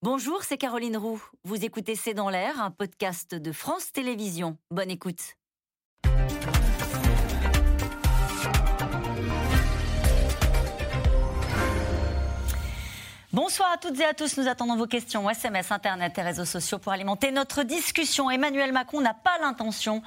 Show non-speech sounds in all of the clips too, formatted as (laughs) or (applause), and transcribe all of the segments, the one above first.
Bonjour, c'est Caroline Roux. Vous écoutez C'est dans l'air, un podcast de France Télévisions. Bonne écoute. Bonsoir à toutes et à tous. Nous attendons vos questions SMS, Internet et réseaux sociaux pour alimenter notre discussion. Emmanuel Macron n'a pas l'intention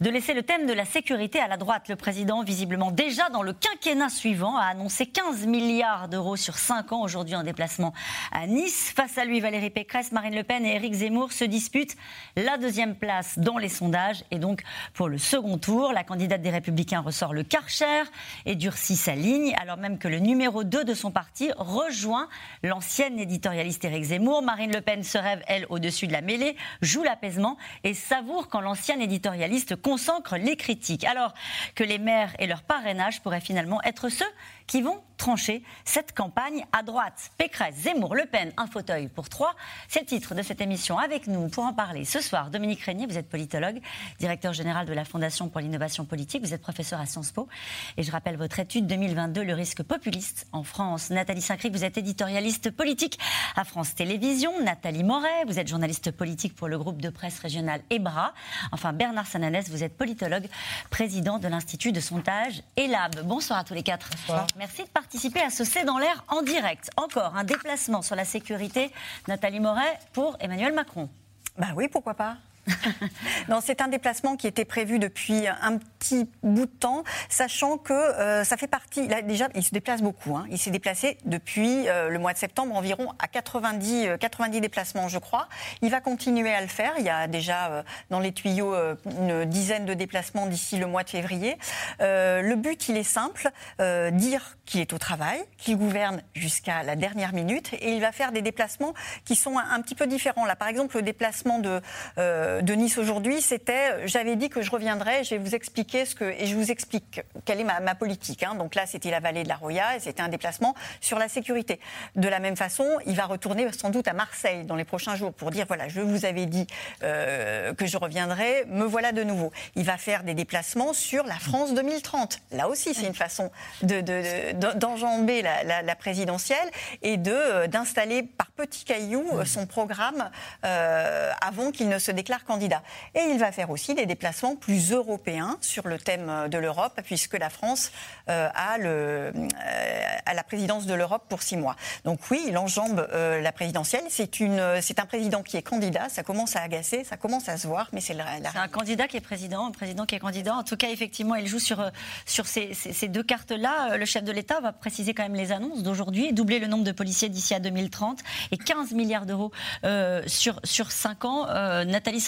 de laisser le thème de la sécurité à la droite. Le président, visiblement déjà dans le quinquennat suivant, a annoncé 15 milliards d'euros sur 5 ans aujourd'hui en déplacement à Nice. Face à lui, Valérie Pécresse, Marine Le Pen et Éric Zemmour se disputent la deuxième place dans les sondages. Et donc, pour le second tour, la candidate des Républicains ressort le Karcher et durcit sa ligne, alors même que le numéro 2 de son parti rejoint l'ancienne éditorialiste Éric Zemmour. Marine Le Pen se rêve, elle, au-dessus de la mêlée, joue l'apaisement et savoure quand l'ancienne éditorialiste concentre les critiques. Alors que les maires et leur parrainage pourraient finalement être ceux qui vont trancher cette campagne à droite. Pécresse, Zemmour, Le Pen, un fauteuil pour trois. C'est le titre de cette émission. Avec nous pour en parler ce soir, Dominique Régnier, vous êtes politologue, directeur général de la Fondation pour l'innovation politique. Vous êtes professeur à Sciences Po. Et je rappelle votre étude 2022, le risque populiste en France. Nathalie Saint-Cric, vous êtes éditorialiste politique à France Télévisions. Nathalie Moret, vous êtes journaliste politique pour le groupe de presse régional EBRA. Enfin, Bernard Sananès, vous êtes politologue, président de l'Institut de sondage ELAB. Bonsoir à tous les quatre. Bonsoir. Merci de participer à ce C'est dans l'air en direct. Encore un déplacement sur la sécurité, Nathalie Moret, pour Emmanuel Macron. Bah oui, pourquoi pas (laughs) non, c'est un déplacement qui était prévu depuis un petit bout de temps, sachant que euh, ça fait partie. Là, déjà, il se déplace beaucoup. Hein. Il s'est déplacé depuis euh, le mois de septembre environ à 90, 90 euh, déplacements, je crois. Il va continuer à le faire. Il y a déjà dans les tuyaux une dizaine de déplacements d'ici le mois de février. le but, il est simple dire qu'il est au travail, qu'il gouverne jusqu'à la dernière minute, et il va faire des déplacements qui sont un, un petit peu différents. Là, par exemple, le déplacement de de Nice aujourd'hui, c'était j'avais dit que je reviendrais, je vais vous expliquer ce que et je vous explique quelle est ma, politique. Hein. Donc là, c'était la vallée de la Roya et c'était un déplacement sur la sécurité. De la même façon, il va retourner sans doute à Marseille dans les prochains jours pour dire voilà, je vous avais dit euh, que je reviendrai, me voilà de nouveau. Il va faire des déplacements sur la France 2030. Là aussi, c'est une façon d'enjamber de, de, la, présidentielle et euh, d'installer par petits cailloux euh, son programme avant qu'il ne se déclare candidat. Et il va faire aussi des déplacements plus européens sur le thème de l'Europe, puisque la France euh, a, le, euh, a la présidence de l'Europe pour six mois. Donc oui, il enjambe euh, la présidentielle. C'est un président qui est candidat. Ça commence à agacer, ça commence à se voir, mais c'est un candidat qui est président, un président qui est candidat. En tout cas, effectivement, il joue sur, sur ces, ces, deux cartes-là. Le chef de l'État va préciser quand même les annonces d'aujourd'hui, doubler le nombre de policiers d'ici à 2030 et 15 milliards d'euros euh, sur, sur 5 ans. Euh, Nathalie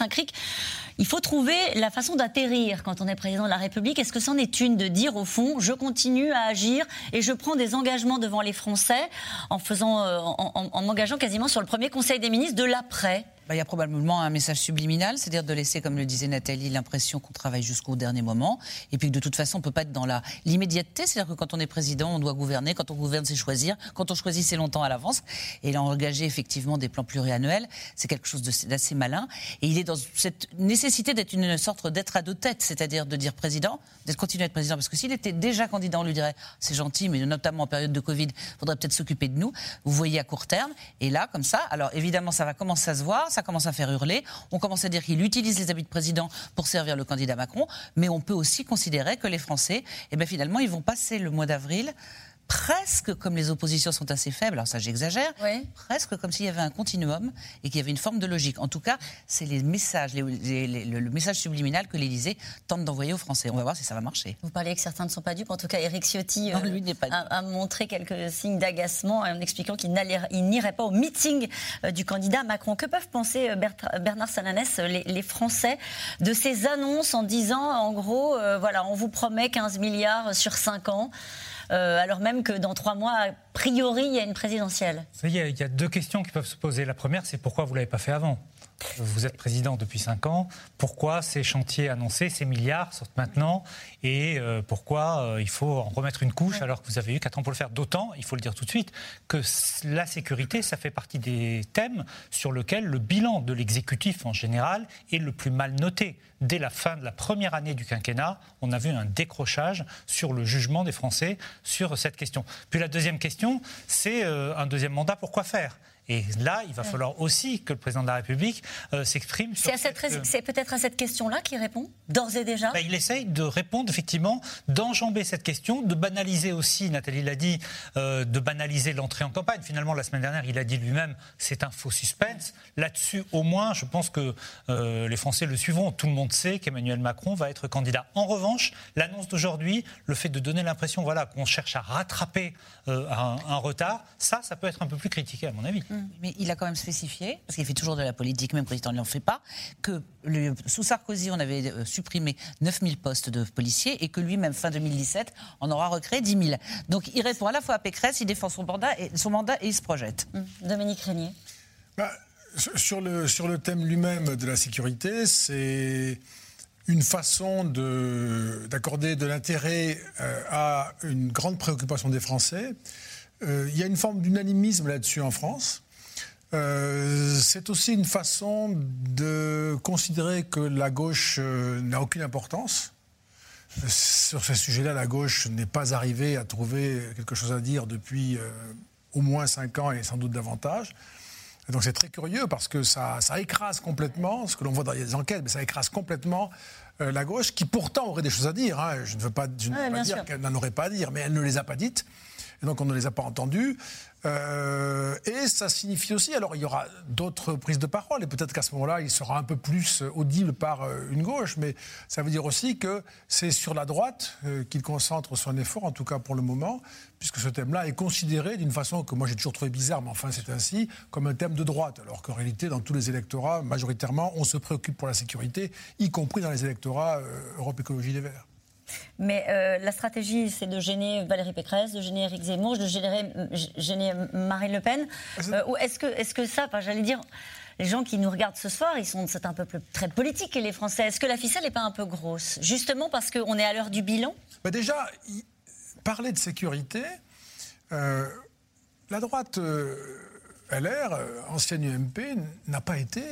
Il faut trouver la façon d'atterrir quand on est président de la République. Est-ce que c'en est une de dire au fond, je continue à agir et je prends des engagements devant les Français en euh, en, en, en m'engageant quasiment sur le premier Conseil des ministres de l'après? Il y a probablement un message subliminal, c'est-à-dire de laisser, comme le disait Nathalie, l'impression qu'on travaille jusqu'au dernier moment, et puis que de toute façon, on ne peut pas être dans l'immédiateté, c'est-à-dire que quand on est président, on doit gouverner, quand on gouverne, c'est choisir, quand on choisit, c'est longtemps à l'avance, et là, engager effectivement des plans pluriannuels, c'est quelque chose d'assez malin, et il est dans cette nécessité d'être une sorte d'être à deux têtes, c'est-à-dire de dire président, d'être continuer à être président, parce que s'il était déjà candidat, on lui dirait, c'est gentil, mais notamment en période de Covid, il faudrait peut-être s'occuper de nous, vous voyez à court terme, et là, comme ça, alors évidemment, ça va commencer à se voir, commence à faire hurler. On commence à dire qu'il utilise les habits de président pour servir le candidat Macron. Mais on peut aussi considérer que les Français, eh bien, finalement, ils vont passer le mois d'avril presque comme les oppositions sont assez faibles, alors ça j'exagère, oui. presque comme s'il y avait un continuum et qu'il y avait une forme de logique. En tout cas, c'est les messages, les, les, les, le, message subliminal que l'Élysée tente d'envoyer aux Français. On va voir si ça va marcher. Vous parlez que certains ne sont pas dupes. En tout cas, Éric Ciotti non, lui pas a, a, montré quelques signes d'agacement en expliquant qu'il n'irait pas au meeting euh, du candidat Macron. Que peuvent penser euh, Bernard Sananès, les, Français, de ces annonces en disant, en gros, euh, voilà, on vous promet 15 milliards sur 5 ans euh, alors même que dans trois mois, a priori, il y a une présidentielle il y, a, il y a deux questions qui peuvent se poser. La première, c'est pourquoi vous ne l'avez pas fait avant? Vous êtes président depuis 5 ans. Pourquoi ces chantiers annoncés, ces milliards sortent maintenant Et euh, pourquoi euh, il faut en remettre une couche alors que vous avez eu 4 ans pour le faire? D'autant, il faut le dire tout de suite, que la sécurité, ça fait partie des thèmes sur lesquels le bilan de l'exécutif en général est le plus mal noté. Dès la fin de la première année du quinquennat, on a vu un décrochage sur le jugement des Français sur cette question. Puis la deuxième question, c'est euh, un deuxième mandat, pourquoi faire? Et là, il va falloir aussi que le président de la République euh, s'exprime. C'est, c'est peut-être à cette question-là qu'il répond, d'ores et déjà bah, Il essaye de répondre, effectivement, d'enjamber cette question, de banaliser aussi, Nathalie l'a dit, euh, de banaliser l'entrée en campagne. Finalement, la semaine dernière, il a dit lui-même, c'est un faux suspense. Là-dessus, au moins, je pense que euh, les Français le suivront. Tout le monde sait qu'Emmanuel Macron va être candidat. En revanche, l'annonce d'aujourd'hui, le fait de donner l'impression voilà, qu'on cherche à rattraper un, un retard, ça, ça peut être un peu plus critiqué, à mon avis. Mm. Mais il a quand même spécifié, parce qu'il fait toujours de la politique, même président ne l'en fait pas, que sous Sarkozy, on avait euh, supprimé 9000 postes de policiers et que lui-même, fin 2017, on aura recréé 10 000. Donc il répond à la fois à Pécresse, il défend son mandat et, son mandat et il se projette. Mm. Dominique Régnier. Bah, sur, le, sur le thème lui-même de la sécurité, c'est une façon d'accorder de, l'intérêt euh, à une grande préoccupation des Français. Euh, il y a une forme d'unanimisme là-dessus en France. Euh, c'est aussi une façon de considérer que la gauche euh, n'a aucune importance. Sur ce sujet-là, la gauche n'est pas arrivée à trouver quelque chose à dire depuis au moins cinq ans et sans doute davantage. donc c'est très curieux parce que ça, écrase complètement, ce que l'on voit dans les enquêtes, mais ça écrase complètement la gauche qui pourtant aurait des choses à dire. Hein. Je ne veux pas, pas dire qu'elle n'en aurait pas à dire, mais elle ne les a pas dites et donc on ne les a pas entendus. Euh, et ça signifie aussi, alors il y aura d'autres prises de parole, et peut-être qu'à ce moment-là, il sera un peu plus audible par euh, une gauche, mais ça veut dire aussi que c'est sur la droite euh, qu'il concentre son effort, en tout cas pour le moment, puisque ce thème-là est considéré d'une façon que moi j'ai toujours trouvé bizarre, mais enfin c'est ainsi, comme un thème de droite, alors qu'en réalité, dans tous les électorats, majoritairement, on se préoccupe pour la sécurité, y compris dans les électorats Europe Écologie des Verts. Mais euh, la stratégie, c'est de gêner Valérie Pécresse, de gêner Éric Zemmour, de gêner, gêner Marine Le Pen. Euh, ou est-ce que, est que ça, j'allais dire, les gens qui nous regardent ce soir, ils sont c'est un peuple très politique, les Français. Est-ce que la ficelle n'est pas un peu grosse? Justement parce qu'on est à l'heure du bilan bah Déjà, parler de sécurité, euh, la droite LR, ancienne UMP, n'a pas été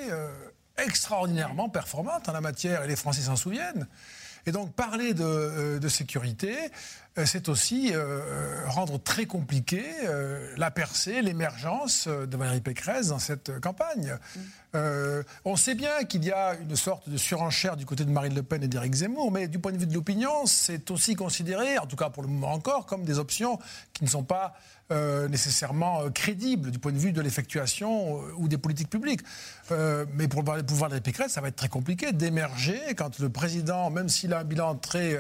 extraordinairement performante en la matière, et les Français s'en souviennent. Et donc parler de, euh, sécurité, c'est aussi euh, rendre très compliqué la percée, l'émergence de Valérie Pécresse dans cette campagne. on sait bien qu'il y a une sorte de surenchère du côté de Marine Le Pen et d'Éric Zemmour, mais du point de vue de l'opinion, c'est aussi considéré, en tout cas pour le moment encore, comme des options qui ne sont pas euh, nécessairement euh, crédible du point de vue de l'effectuation euh, ou des politiques publiques. mais pour le pouvoir de Pécresse, ça va être très compliqué d'émerger quand le président, même s'il a un bilan très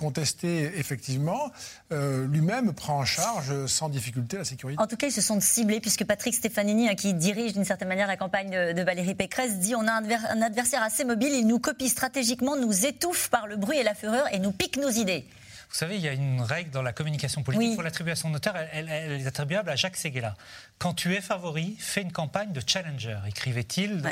contesté, effectivement, lui-même prend en charge sans difficulté la sécurité. En tout cas, ils se sont ciblés, puisque Patrick Stefanini, hein, qui dirige d'une certaine manière la campagne de, Valérie Pécresse, dit on a un adversaire assez mobile, il nous copie stratégiquement, nous étouffe par le bruit et la fureur et nous pique nos idées. Vous savez, il y a une règle dans la communication politique pour l'attribution de notaire, elle, est attribuable à Jacques Seguela. Quand tu es favori, fais une campagne de challenger, écrivait-il dans,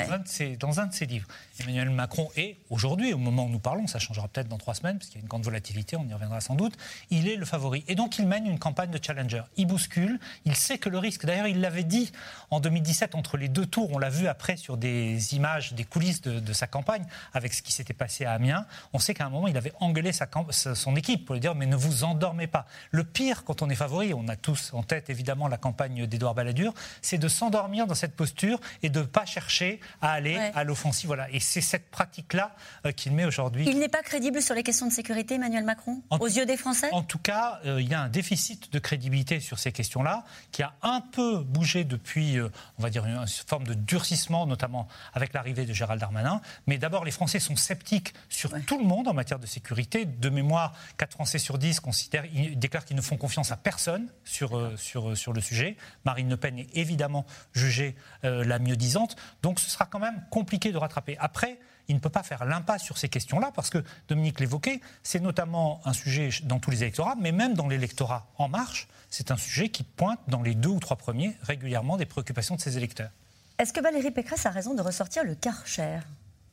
dans, un de ses livres. Emmanuel Macron est, aujourd'hui, au moment où nous parlons, ça changera peut-être dans trois semaines, parce qu'il y a une grande volatilité, on y reviendra sans doute, il est le favori. Et donc il mène une campagne de challenger. Il bouscule, il sait que le risque, d'ailleurs il l'avait dit en 2017 entre les deux tours, on l'a vu après sur des images, des coulisses de, sa campagne, avec ce qui s'était passé à Amiens, on sait qu'à un moment il avait engueulé sa, son équipe pour lui dire mais ne vous endormez pas. Le pire quand on est favori, on a tous en tête évidemment la campagne d'Edouard Balladur, c'est de s'endormir dans cette posture et de ne pas chercher à aller à l'offensive. Voilà. Et c'est cette pratique-là euh, qu'il met aujourd'hui. Il n'est pas crédible sur les questions de sécurité, Emmanuel Macron, aux yeux des Français? En tout cas, euh, il y a un déficit de crédibilité sur ces questions-là qui a un peu bougé depuis, euh, on va dire, une, forme de durcissement, notamment avec l'arrivée de Gérald Darmanin. Mais d'abord, les Français sont sceptiques sur tout le monde en matière de sécurité. De mémoire, 4 Français sur 10 considèrent, déclarent qu'ils ne font confiance à personne sur, sur, sur le sujet. Marine Le Pen est évidemment jugée la mieux disante. Donc ce sera quand même compliqué de rattraper. Après, il ne peut pas faire l'impasse sur ces questions-là, parce que Dominique l'évoquait, c'est notamment un sujet dans tous les électorats, mais même dans l'électorat En Marche, c'est un sujet qui pointe dans les deux ou trois premiers régulièrement des préoccupations de ses électeurs. Est-ce que Valérie Pécresse a raison de ressortir le Karcher?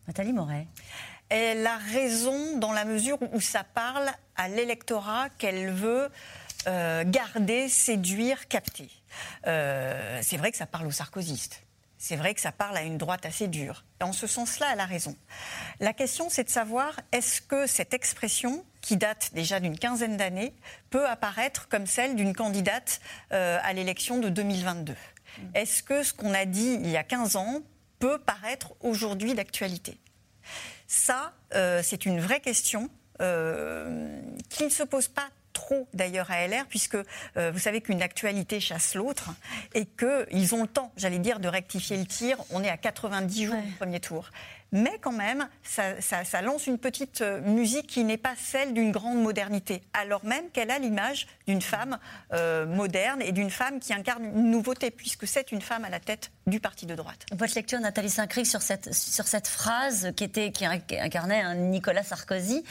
Nathalie Moret Elle a raison dans la mesure où ça parle à l'électorat qu'elle veut euh, garder, séduire, capter. Euh, c'est vrai que ça parle aux sarkozystes c'est vrai que ça parle à une droite assez dure. En ce sens-là, elle a raison. La question, c'est de savoir est-ce que cette expression, qui date déjà d'une quinzaine d'années, peut apparaître comme celle d'une candidate euh, à l'élection de 2022 Est-ce que ce qu'on a dit il y a 15 ans peut paraître aujourd'hui d'actualité? Ça, euh, c'est une vraie question euh, qui ne se pose pas trop d'ailleurs à LR, puisque euh, vous savez qu'une actualité chasse l'autre et qu'ils ont le temps, j'allais dire, de rectifier le tir. On est à 90 jours du premier tour mais quand même, ça, lance une petite euh, musique qui n'est pas celle d'une grande modernité, alors même qu'elle a l'image d'une femme euh, moderne et d'une femme qui incarne une nouveauté, puisque c'est une femme à la tête du parti de droite. Votre lecture, Nathalie Saint-Cric, sur cette, sur cette phrase qui, était, qui incarnait un Nicolas Sarkozy,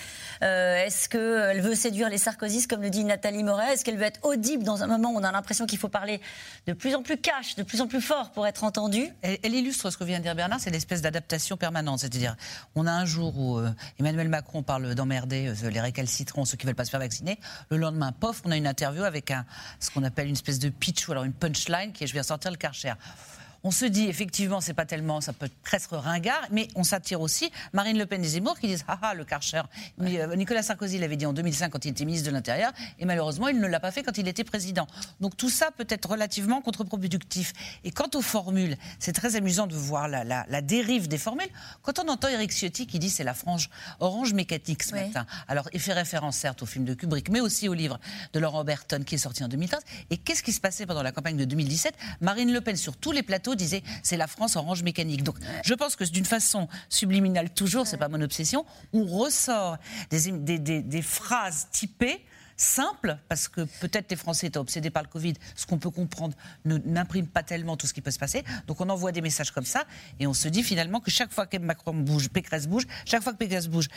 euh, est-ce qu'elle veut séduire les Sarkozystes, comme le dit Nathalie Moret? Est-ce qu'elle veut être audible dans un moment où on a l'impression qu'il faut parler de plus en plus cash, de plus en plus fort pour être entendu elle, elle illustre ce que vient de dire Bernard, c'est l'espèce d'adaptation permanente c'est-à-dire, on a un jour où euh, Emmanuel Macron parle d'emmerder euh, les récalcitrants, ceux qui veulent pas se faire vacciner. Le lendemain, pof, on a une interview avec un, ce qu'on appelle une espèce de pitch ou alors une punchline qui est je vais sortir le karcher on se dit effectivement, c'est pas tellement, ça peut presque ringard, mais on s'attire aussi Marine Le Pen et Zemmour qui disent ah ah le Karcher. Euh, Nicolas Sarkozy l'avait dit en 2005 quand il était ministre de l'Intérieur, et malheureusement il ne l'a pas fait quand il était président. Donc tout ça peut être relativement contre-productif. Et quant aux formules, c'est très amusant de voir la, la, dérive des formules. Quand on entend Eric Ciotti qui dit c'est la frange orange mécanique ce matin, alors il fait référence certes au film de Kubrick, mais aussi au livre de Laurent Berton qui est sorti en 2015. Et qu'est-ce qui se passait pendant la campagne de 2017 Marine Le Pen sur tous les plateaux disait c'est la France orange mécanique. Donc je pense que d'une façon subliminale toujours, c'est pas mon obsession, on ressort des, des, phrases typées simples, parce que peut-être les Français étant obsédés par le Covid, ce qu'on peut comprendre n'imprime pas tellement tout ce qui peut se passer. Donc on envoie des messages comme ça, et on se dit finalement que chaque fois que Macron bouge, Pécresse bouge, chaque fois que Pécresse bouge,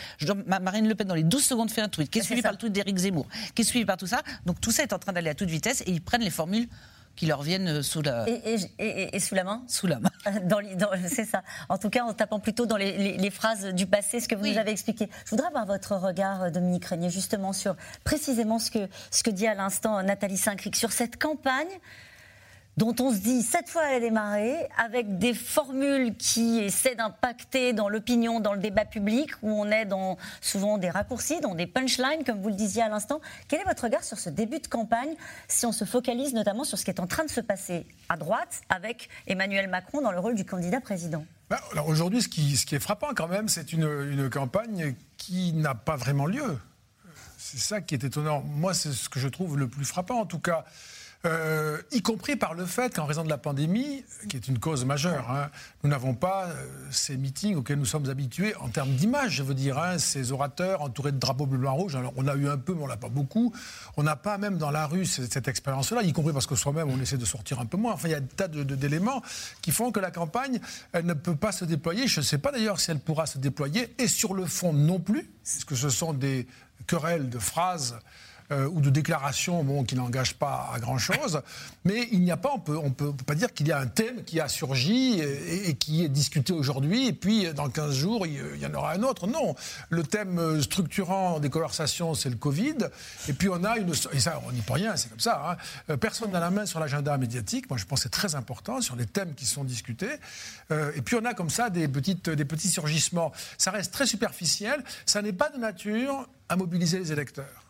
Marine Le Pen dans les 12 secondes fait un tweet, qui est suivi par le tweet d'Éric Zemmour, qui est suivi par tout ça. Donc tout ça est en train d'aller à toute vitesse, et ils prennent les formules qui leur viennent euh, sous la... Et, sous la main Sous la main. (laughs) c'est ça. En tout cas, en tapant plutôt dans les, phrases du passé, ce que vous nous avez expliqué. Je voudrais avoir votre regard, euh, Dominique Régnier, justement sur précisément ce que, ce que dit à l'instant Nathalie Saint-Cric, sur cette campagne dont on se dit cette fois elle a démarré, avec des formules qui essaient d'impacter dans l'opinion, dans le débat public, où on est dans souvent des raccourcis, dans des punchlines, comme vous le disiez à l'instant. Quel est votre regard sur ce début de campagne, si on se focalise notamment sur ce qui est en train de se passer à droite, avec Emmanuel Macron dans le rôle du candidat président? Bah, alors aujourd'hui, ce qui, est frappant quand même, c'est une campagne qui n'a pas vraiment lieu. C'est ça qui est étonnant. Moi, c'est ce que je trouve le plus frappant, en tout cas. Euh, y compris par le fait qu'en raison de la pandémie, qui est une cause majeure, hein, nous n'avons pas euh, ces meetings auxquels nous sommes habitués en termes d'image, je veux dire, hein, ces orateurs entourés de drapeaux bleu, blanc, rouge. Alors on a eu un peu, mais on n'a pas beaucoup. On n'a pas même dans la rue cette, expérience-là, y compris parce que soi-même on essaie de sortir un peu moins. Enfin, il y a des tas d'éléments qui font que la campagne, elle ne peut pas se déployer. Je ne sais pas d'ailleurs si elle pourra se déployer, et sur le fond non plus, parce que ce sont des querelles de phrases euh, ou de déclarations bon, qui n'engagent pas à grand-chose. Mais il n'y a pas, on peut, on peut pas dire qu'il y a un thème qui a surgi et, qui est discuté aujourd'hui, et puis dans 15 jours, il, y en aura un autre. Non, le thème structurant des conversations, c'est le Covid. Et puis on a une... Et ça, on n'y peut rien, c'est comme ça. Hein. Euh, personne n'a la main sur l'agenda médiatique. Moi, je pense que c'est très important sur les thèmes qui sont discutés. Euh, et puis on a comme ça des, des petits surgissements. Ça reste très superficiel. Ça n'est pas de nature à mobiliser les électeurs.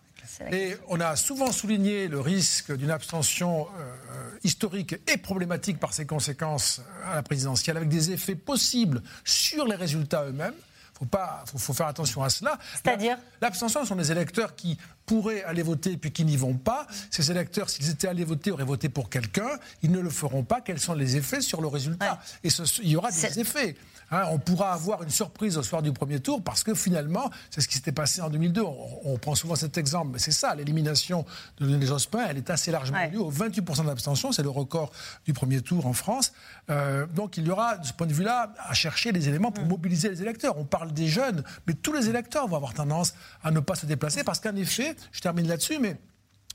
Et on a souvent souligné le risque d'une abstention euh, historique et problématique par ses conséquences à la présidentielle, avec des effets possibles sur les résultats eux-mêmes. Il faut, faut, faire attention à cela. C'est-à-dire? L'abstention sont des électeurs qui pourraient aller voter puis qui n'y vont pas. Ces électeurs, s'ils étaient allés voter, auraient voté pour quelqu'un. Ils ne le feront pas. Quels sont les effets sur le résultat Et il y aura des effets. Hein, on pourra avoir une surprise au soir du premier tour parce que finalement, c'est ce qui s'était passé en 2002. On, prend souvent cet exemple, mais c'est ça, l'élimination de Lionel Jospin, elle est assez largement due au 28% d'abstention, c'est le record du premier tour en France. Euh, donc il y aura, de ce point de vue-là, à chercher des éléments pour mm. mobiliser les électeurs. On parle des jeunes, mais tous les électeurs vont avoir tendance à ne pas se déplacer parce qu'en effet, je termine là-dessus, mais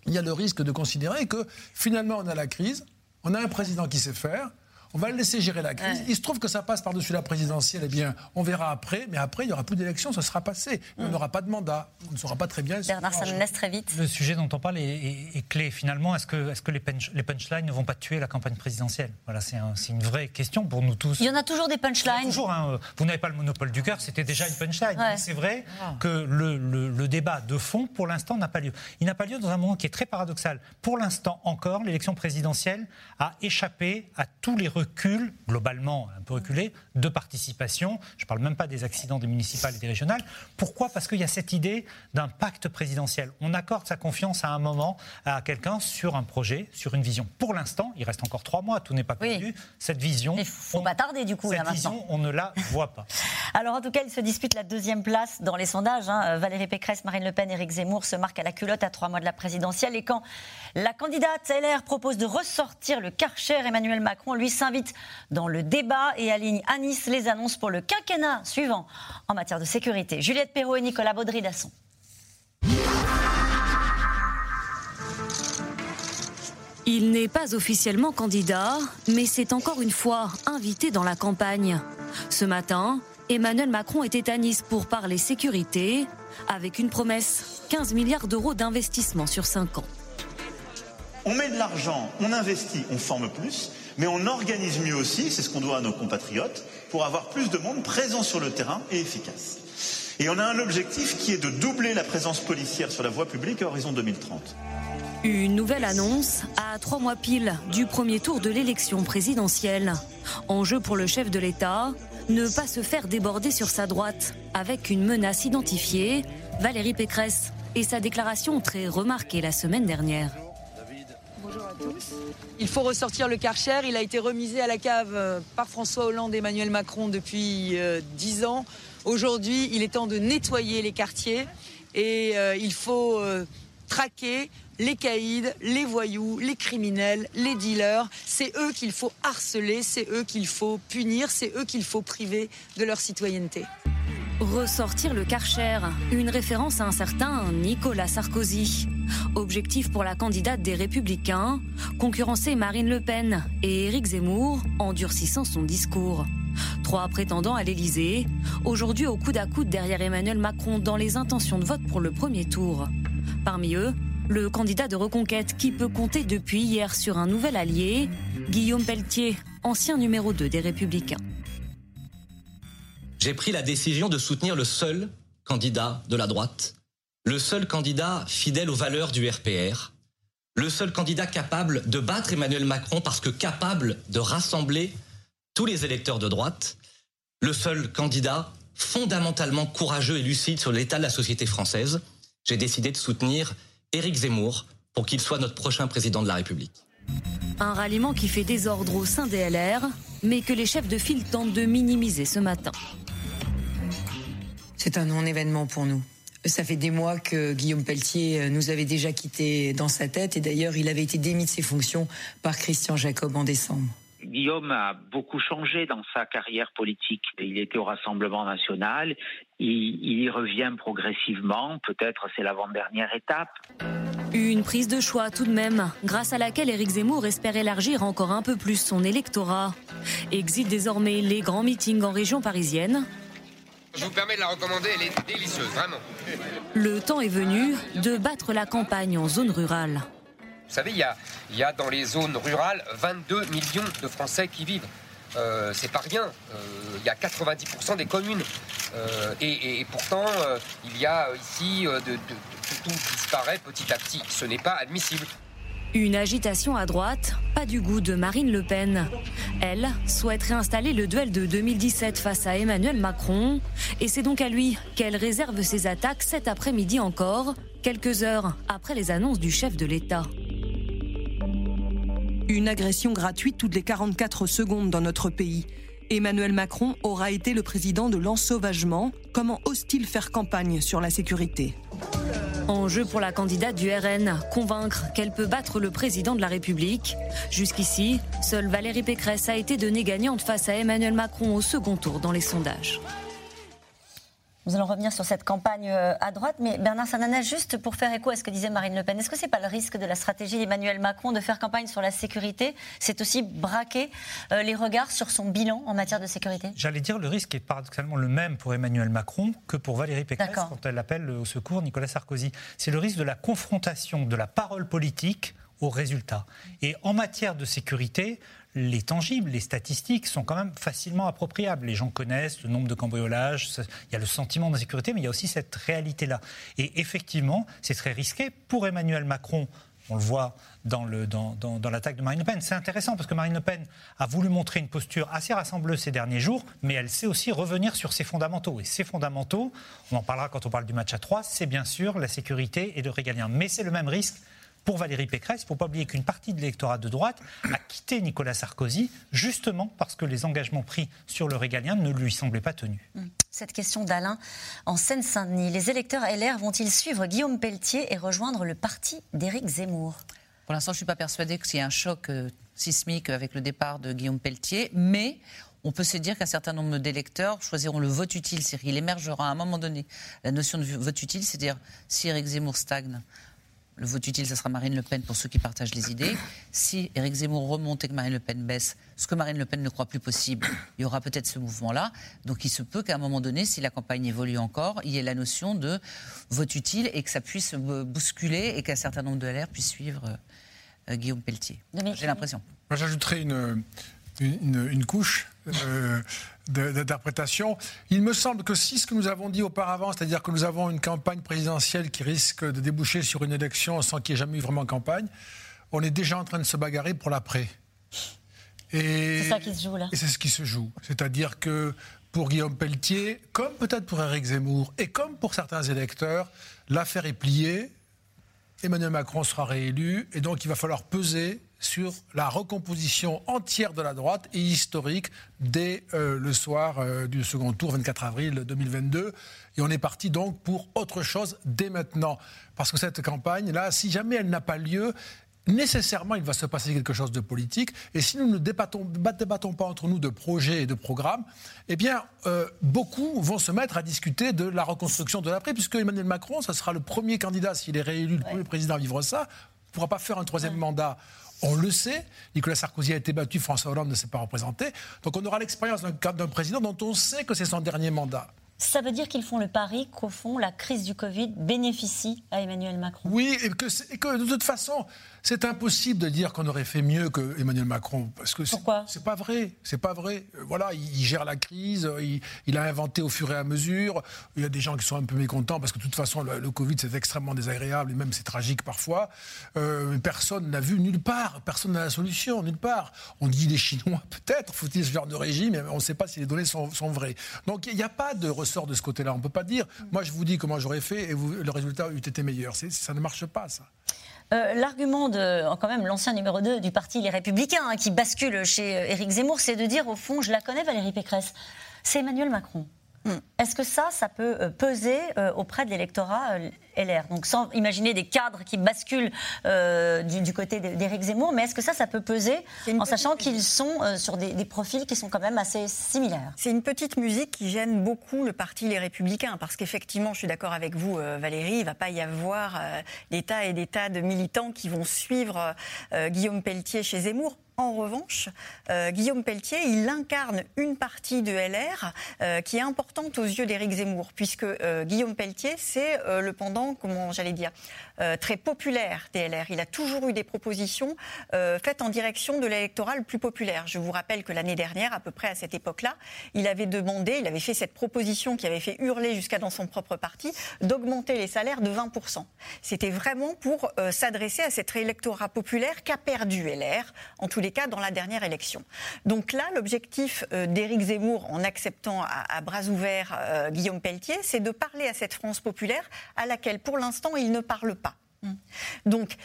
il y a le risque de considérer que finalement on a la crise, on a un président qui sait faire, On va le laisser gérer la crise. Il se trouve que ça passe par-dessus la présidentielle. Eh bien, on verra après. Mais après, il n'y aura plus d'élections, ça sera passé. On n'aura pas de mandat. On ne saura pas très bien. Bernard laisse très vite. Le sujet dont on parle est, clé. Finalement, est-ce que, est -ce que les, les, punchlines ne vont pas tuer la campagne présidentielle? Voilà, c'est une vraie question pour nous tous. Il y en a toujours des punchlines. Toujours. Hein. Vous n'avez pas le monopole du cœur. C'était déjà une punchline. C'est vrai ah. que le, le débat de fond, pour l'instant, n'a pas lieu. Il n'a pas lieu dans un moment qui est très paradoxal. Pour l'instant encore, l'élection présidentielle a échappé à tous les reculs, globalement un peu reculés, de participation. Je ne parle même pas des accidents des municipales et des régionales. Pourquoi? Parce qu'il y a cette idée d'un pacte présidentiel. On accorde sa confiance à un moment à quelqu'un sur un projet, sur une vision. Pour l'instant, il reste encore trois mois, tout n'est pas perdu. Cette vision, il faut pas tarder du coup cette vision, on ne la voit pas. (laughs) Alors en tout cas, il se dispute la deuxième place dans les sondages. Hein. Valérie Pécresse, Marine Le Pen, Éric Zemmour se marquent à la culotte à trois mois de la présidentielle. Et quand la candidate LR propose de ressortir le Karcher, Emmanuel Macron lui s'invite dans le débat et aligne à Nice les annonces pour le quinquennat suivant en matière de sécurité. Juliette Perrault et Nicolas Baudry-Dasson. Il n'est pas officiellement candidat, mais c'est encore une fois invité dans la campagne. Ce matin, Emmanuel Macron était à Nice pour parler sécurité, avec une promesse 15 milliards d'euros d'investissement sur 5 ans. On met de l'argent, on investit, on forme plus, mais on organise mieux aussi, c'est ce qu'on doit à nos compatriotes, pour avoir plus de monde présent sur le terrain et efficace. Et on a un objectif qui est de doubler la présence policière sur la voie publique à horizon 2030. Une nouvelle annonce à trois mois pile du premier tour de l'élection présidentielle. Enjeu pour le chef de l'État, ne pas se faire déborder sur sa droite avec une menace identifiée, Valérie Pécresse, et sa déclaration très remarquée la semaine dernière. Il faut ressortir le Karcher. Il a été remisé à la cave euh, par François Hollande et Emmanuel Macron depuis euh, dix ans. Aujourd'hui, il est temps de nettoyer les quartiers et euh, il faut traquer les caïds, les voyous, les criminels, les dealers. C'est eux qu'il faut harceler, c'est eux qu'il faut punir, c'est eux qu'il faut priver de leur citoyenneté. Ressortir le Karcher, une référence à un certain Nicolas Sarkozy. Objectif pour la candidate des Républicains, concurrencer Marine Le Pen et Éric Zemmour en durcissant son discours. Trois prétendants à l'Élysée, aujourd'hui au coude à coude derrière Emmanuel Macron dans les intentions de vote pour le premier tour. Parmi eux, le candidat de reconquête qui peut compter depuis hier sur un nouvel allié, Guillaume Pelletier, ancien numéro 2 des Républicains. J'ai pris la décision de soutenir le seul candidat de la droite, le seul candidat fidèle aux valeurs du RPR, le seul candidat capable de battre Emmanuel Macron parce que capable de rassembler tous les électeurs de droite, le seul candidat fondamentalement courageux et lucide sur l'état de la société française. J'ai décidé de soutenir Éric Zemmour pour qu'il soit notre prochain président de la République. Un ralliement qui fait désordre au sein des LR, mais que les chefs de file tentent de minimiser ce matin. C'est un non-événement pour nous. Ça fait des mois que Guillaume Pelletier nous avait déjà quittés dans sa tête et d'ailleurs il avait été démis de ses fonctions par Christian Jacob en décembre. Guillaume a beaucoup changé dans sa carrière politique. Il était au Rassemblement national, il, y revient progressivement, peut-être c'est l'avant-dernière étape. Une prise de choix tout de même, grâce à laquelle Éric Zemmour espère élargir encore un peu plus son électorat. Exit désormais les grands meetings en région parisienne. Je vous permets de la recommander, elle est délicieuse, vraiment. Le temps est venu de battre la campagne en zone rurale. Vous savez, il y a, dans les zones rurales 22 millions de Français qui vivent. Euh, c'est pas rien. Euh, il y a 90% des communes. Euh, et, pourtant, il y a ici de, tout disparaît petit à petit. Ce n'est pas admissible. Une agitation à droite, pas du goût de Marine Le Pen. Elle souhaite réinstaller le duel de 2017 face à Emmanuel Macron. Et c'est donc à lui qu'elle réserve ses attaques cet après-midi encore, quelques heures après les annonces du chef de l'État. Une agression gratuite toutes les 44 secondes dans notre pays. Emmanuel Macron aura été le président de l'ensauvagement. Comment ose-t-il faire campagne sur la sécurité? Enjeu pour la candidate du RN, convaincre qu'elle peut battre le président de la République. Jusqu'ici, seule Valérie Pécresse a été donnée gagnante face à Emmanuel Macron au second tour dans les sondages. Nous allons revenir sur cette campagne euh, à droite, mais Bernard Sanana, juste pour faire écho à ce que disait Marine Le Pen, est-ce que ce n'est pas le risque de la stratégie d'Emmanuel Macron de faire campagne sur la sécurité? C'est aussi braquer euh, les regards sur son bilan en matière de sécurité? J'allais dire le risque est paradoxalement le même pour Emmanuel Macron que pour Valérie Pécresse quand elle appelle au secours Nicolas Sarkozy. C'est le risque de la confrontation de la parole politique aux résultats. Et en matière de sécurité, les tangibles, les statistiques sont quand même facilement appropriables. Les gens connaissent le nombre de cambriolages, il y a le sentiment d'insécurité, mais il y a aussi cette réalité-là. Et effectivement, c'est très risqué pour Emmanuel Macron. On le voit dans, l'attaque de Marine Le Pen. C'est intéressant parce que Marine Le Pen a voulu montrer une posture assez rassembleuse ces derniers jours, mais elle sait aussi revenir sur ses fondamentaux. Et ses fondamentaux, on en parlera quand on parle du match à 3, c'est bien sûr la sécurité et le régalien. Mais c'est le même risque pour Valérie Pécresse. Il ne faut pas oublier qu'une partie de l'électorat de droite a quitté Nicolas Sarkozy justement parce que les engagements pris sur le régalien ne lui semblaient pas tenus. Hum. Cette question d'Alain. En Seine-Saint-Denis, les électeurs LR vont-ils suivre Guillaume Pelletier et rejoindre le parti d'Éric Zemmour? Pour l'instant, je ne suis pas persuadée qu'il y ait un choc euh, sismique avec le départ de Guillaume Pelletier, mais on peut se dire qu'un certain nombre d'électeurs choisiront le vote utile. C'est-à-dire qu'il émergera à un moment donné la notion de vote utile, c'est-à-dire si Éric Zemmour stagne, le vote utile, ce sera Marine Le Pen pour ceux qui partagent les idées. Si Éric Zemmour remonte et que Marine Le Pen baisse, ce que Marine Le Pen ne croit plus possible, il y aura peut-être ce mouvement-là. Donc il se peut qu'à un moment donné, si la campagne évolue encore, il y ait la notion de vote utile et que ça puisse bousculer et qu'un certain nombre de LR puissent suivre euh, Guillaume Pelletier. J'ai l'impression. Moi, j'ajouterais une, une, couche euh, d'interprétation. Il me semble que si ce que nous avons dit auparavant, c'est-à-dire que nous avons une campagne présidentielle qui risque de déboucher sur une élection sans qu'il n'y ait jamais eu vraiment campagne, on est déjà en train de se bagarrer pour l'après. C'est ça qui se joue là. Et c'est ce qui se joue. C'est-à-dire que pour Guillaume Pelletier, comme peut-être pour Éric Zemmour et comme pour certains électeurs, l'affaire est pliée. Emmanuel Macron sera réélu et donc il va falloir peser sur la recomposition entière de la droite et historique dès euh, le soir euh, du second tour, 24 avril 2022. Et on est parti donc pour autre chose dès maintenant. Parce que cette campagne-là, si jamais elle n'a pas lieu, nécessairement, il va se passer quelque chose de politique. Et si nous ne débattons, débattons pas entre nous de projets et de programmes, eh bien, euh, beaucoup vont se mettre à discuter de la reconstruction de l'après, puisque Emmanuel Macron, ça sera le premier candidat, s'il est réélu, le premier président à vivre ça, ne pourra pas faire un troisième mandat on le sait. Nicolas Sarkozy a été battu, François Hollande ne s'est pas représenté. Donc on aura l'expérience d'un président dont on sait que c'est son dernier mandat. Ça veut dire qu'ils font le pari qu'au fond, la crise du Covid bénéficie à Emmanuel Macron? Oui, et que, et que de toute façon, c'est impossible de dire qu'on aurait fait mieux que Emmanuel Macron. Parce que Pourquoi? C'est pas vrai. C'est pas vrai. Euh, voilà, il, gère la crise, il, a inventé au fur et à mesure. Il y a des gens qui sont un peu mécontents parce que de toute façon, le, Covid, c'est extrêmement désagréable et même c'est tragique parfois. Euh, personne n'a vu nulle part. Personne n'a la solution, nulle part. On dit les Chinois, (laughs) peut-être, faut-il ce genre de régime, mais on ne sait pas si les données sont, vraies. Donc il n'y a pas de ressort de ce côté-là. On ne peut pas dire, moi je vous dis comment j'aurais fait et le résultat eût été meilleur. Ça ne marche pas, ça. Euh, l'argument de, quand même, l'ancien numéro 2 du parti Les Républicains, hein, qui bascule chez euh, Éric Zemmour, c'est de dire, au fond, je la connais, Valérie Pécresse. C'est Emmanuel Macron. Hmm. Est-ce que ça, ça peut euh, peser auprès de l'électorat LR. Donc sans imaginer des cadres qui basculent euh, du, côté d'Éric Zemmour, mais est-ce que ça, ça peut peser en sachant qu'ils sont euh, sur des, profils qui sont quand même assez similaires? C'est une petite musique qui gêne beaucoup le parti Les Républicains, parce qu'effectivement, je suis d'accord avec vous, euh, Valérie, il ne va pas y avoir des tas et des tas de militants qui vont suivre Guillaume Pelletier chez Zemmour. En revanche, Guillaume Pelletier, il incarne une partie de LR qui est importante aux yeux d'Éric Zemmour, puisque Guillaume Pelletier, c'est le pendant comment j'allais dire, euh, très populaire DLR. Il a toujours eu des propositions euh, faites en direction de l'électorat le plus populaire. Je vous rappelle que l'année dernière, à peu près à cette époque-là, il avait demandé, il avait fait cette proposition qui avait fait hurler jusqu'à dans son propre parti, d'augmenter les salaires de 20%. C'était vraiment pour euh, s'adresser à cet électorat populaire qu'a perdu LR, en tous les cas dans la dernière élection. Donc là, l'objectif d'Éric Zemmour, en acceptant à, bras ouverts Guillaume Pelletier, c'est de parler à cette France populaire à laquelle pour l'instant, il ne parle pas. Mm. Donc,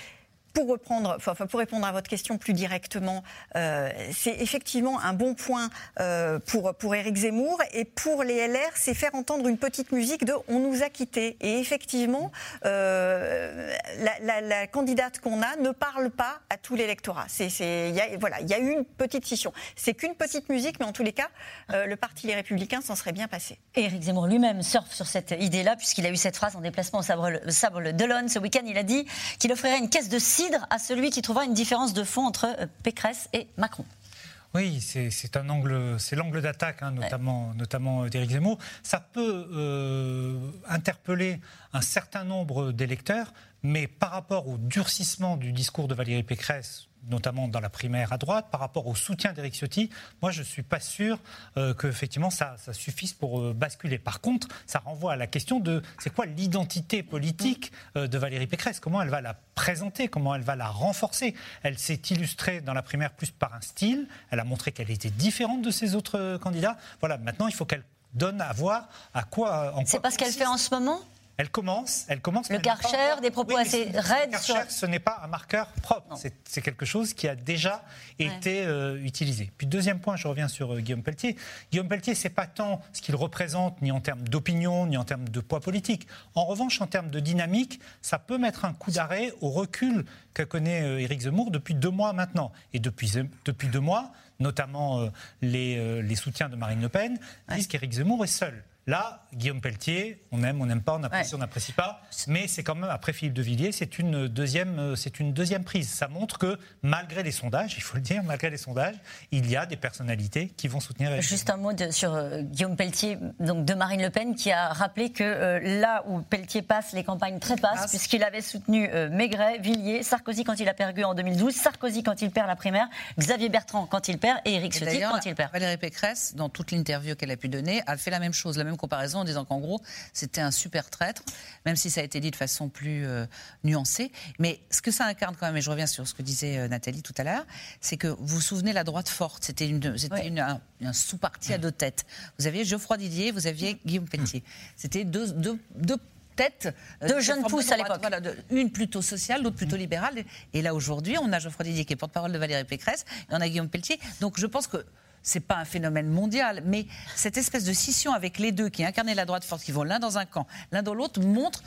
pour reprendre, enfin, pour répondre à votre question plus directement, euh, c'est effectivement un bon point euh, pour pour Éric Zemmour et pour les LR, c'est faire entendre une petite musique de "On nous a quittés". Et effectivement, euh, la, la, la, candidate qu'on a ne parle pas à tout l'électorat. C'est, y a, voilà, il y a eu une petite scission. C'est qu'une petite musique, mais en tous les cas, euh, le parti Les Républicains s'en serait bien passé. Éric Zemmour lui-même surfe sur cette idée-là, puisqu'il a eu cette phrase en déplacement au Sabre, Sabre d'Olonne ce week-end. Il a dit qu'il offrirait une caisse de cidre à celui qui trouvera une différence de fond entre euh, Pécresse et Macron. Oui, c'est un angle, c'est l'angle d'attaque, hein, notamment, ouais. notamment euh, d'Éric Zemmour. Ça peut euh, interpeller un certain nombre d'électeurs, mais par rapport au durcissement du discours de Valérie Pécresse, notamment dans la primaire à droite, par rapport au soutien d'Éric Ciotti, moi je ne suis pas sûr euh, que effectivement ça, suffise pour euh, basculer. Par contre, ça renvoie à la question de c'est quoi l'identité politique euh, de Valérie Pécresse? Comment elle va la présenter? Comment elle va la renforcer? Elle s'est illustrée dans la primaire plus par un style. Elle a montré qu'elle était différente de ses autres candidats. Voilà, maintenant il faut qu'elle donne à voir à quoi. C'est pas ce qu'elle fait en ce moment? Elle commence, elle commence. Le Karcher, des propos oui, assez raides. Le Karcher, sur... ce n'est pas un marqueur propre. C'est quelque chose qui a déjà été ouais. euh, utilisé. Puis deuxième point, je reviens sur euh, Guillaume Pelletier. Guillaume Pelletier, c'est pas tant ce qu'il représente, ni en termes d'opinion, ni en termes de poids politique. En revanche, en termes de dynamique, ça peut mettre un coup d'arrêt au recul que connaît euh, Éric Zemmour depuis deux mois maintenant. Et depuis, depuis deux mois, notamment euh, les, les, soutiens de Marine Le Pen, ouais. disent qu'Éric Zemmour est seul. Là, Guillaume Pelletier, on aime, on n'aime pas, on apprécie, ouais. on n'apprécie pas, mais c'est quand même, après Philippe de Villiers, c'est une, deuxième, c'est une deuxième prise. Ça montre que, malgré les sondages, il faut le dire, malgré les sondages, il y a des personnalités qui vont soutenir... Juste un mot de, sur euh, Guillaume Pelletier, donc de Marine Le Pen, qui a rappelé que euh, là où Pelletier passe, les campagnes trépassent, puisqu'il avait soutenu euh, Maigret, Villiers, Sarkozy quand il a perdu en 2012, Sarkozy quand il perd la primaire, Xavier Bertrand quand il perd, et Éric Ciotti quand il perd. Valérie Pécresse, dans toute l'interview qu'elle a pu donner, a fait la même chose, la même comparaison en disant qu'en gros, c'était un super traître, même si ça a été dit de façon plus euh, nuancée. Mais ce que ça incarne quand même, et je reviens sur ce que disait euh, Nathalie tout à l'heure, c'est que vous vous souvenez la droite forte, c'était une, un, un sous-parti à deux têtes. Vous aviez Geoffroy Didier, vous aviez Guillaume Pelletier. C'était deux, deux, deux tête de, de jeunes pousses à l'époque. Voilà, une plutôt sociale, l'autre plutôt libérale. Et là, aujourd'hui, on a Geoffroy Didier qui est porte-parole de Valérie Pécresse, et on a Guillaume Pelletier. Donc je pense que c'est pas un phénomène mondial, mais cette espèce de scission avec les deux qui incarnaient la droite forte, qui vont l'un dans un camp, l'un dans l'autre, montre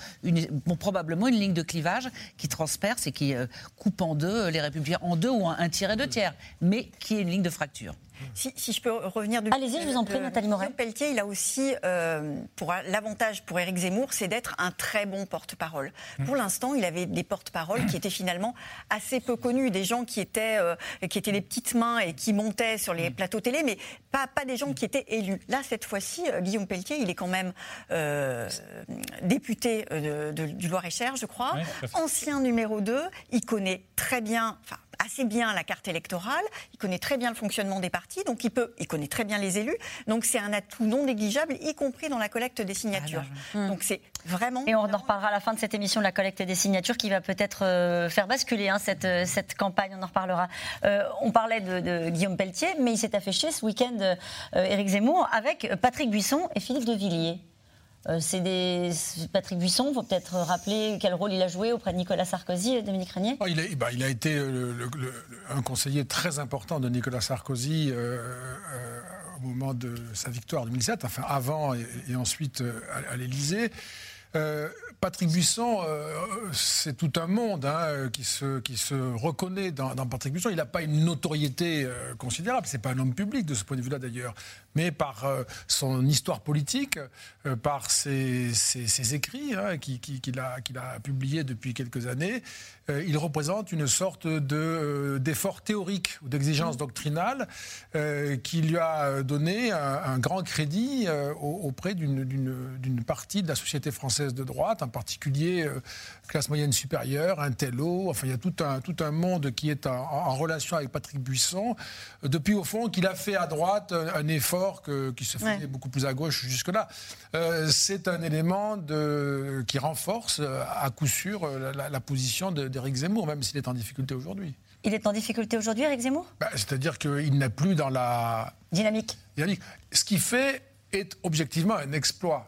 probablement une ligne de clivage qui transperce et qui euh, coupe en deux les républicains, en deux ou un, un tiers et deux tiers, mais qui est une ligne de fracture. Si, si, je peux revenir du Allez-y, je vous en prie, Nathalie Moret. Pelletier, il a aussi, euh, pour l'avantage pour Éric Zemmour, c'est d'être un très bon porte-parole. Mmh. Pour l'instant, il avait des porte-paroles qui étaient finalement assez peu connus, des gens qui étaient, euh, qui étaient des petites mains et qui montaient sur les plateaux télé, mais pas, pas des gens qui étaient élus. Là, cette fois-ci, euh, Guillaume Pelletier, il est quand même euh, député de, de, du Loir-et-Cher, je crois, oui, ancien numéro 2, il connaît très bien, enfin, assez bien la carte électorale, il connaît très bien le fonctionnement des partis, donc il peut, il connaît très bien les élus, donc c'est un atout non négligeable, y compris dans la collecte des signatures. Ah, donc c'est vraiment. Et on en reparlera à la fin de cette émission de la collecte des signatures qui va peut-être euh, faire basculer hein, cette, euh, cette campagne. On en reparlera. Euh, on parlait de, de, Guillaume Pelletier, mais il s'est affiché ce week-end euh, Éric Zemmour avec Patrick Buisson et Philippe de Villiers. Euh, c'est. Patrick Buisson, faut peut-être rappeler quel rôle il a joué auprès de Nicolas Sarkozy et Dominique Régnier oh, il, a, bah, il, a, été le, un conseiller très important de Nicolas Sarkozy euh, euh, au moment de sa victoire en 2007, enfin avant et, ensuite à, l'Élysée. Euh, Patrick Buisson, euh, c'est tout un monde hein, qui, se, reconnaît dans, dans Patrick Buisson. Il n'a pas une notoriété euh, considérable. C'est pas un homme public de ce point de vue-là d'ailleurs, mais par euh, son histoire politique, euh, par ses, écrits hein, qu'il qui, qui a, publiés depuis quelques années, euh, il représente une sorte de, d'effort théorique ou d'exigence doctrinale qui lui a donné un, grand crédit auprès d'une, partie de la société française de droite, en particulier classe moyenne supérieure, un tello, enfin il y a tout un, monde qui est en, relation avec Patrick Buisson, depuis au fond qu'il a fait à droite un, un que, qui se faisait ouais. beaucoup plus à gauche jusque-là. Euh, c'est un élément de, qui renforce euh, à coup sûr la, la position d'Éric Zemmour, même s'il est en difficulté aujourd'hui. Il est en difficulté aujourd'hui, Éric Zemmour? Bah, C'est-à-dire qu'il n'est plus dans la... Dynamique. Dynamique. Ce qui fait est objectivement un exploit.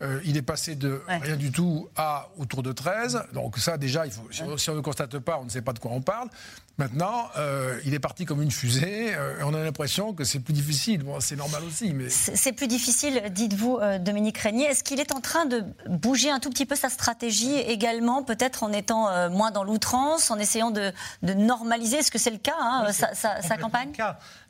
Euh, il est passé de rien du tout à autour de 13. Donc ça, déjà, il faut, si on ne constate pas, on ne sait pas de quoi on parle. Maintenant, euh, il est parti comme une fusée. Euh, on a l'impression que c'est plus difficile. Bon, c'est normal aussi. Mais... C'est plus difficile, dites-vous, Dominique Régnier. Est-ce qu'il est en train de bouger un tout petit peu sa stratégie également, peut-être en étant moins dans l'outrance, en essayant de, normaliser? Est-ce que c'est le cas, hein, sa, campagne?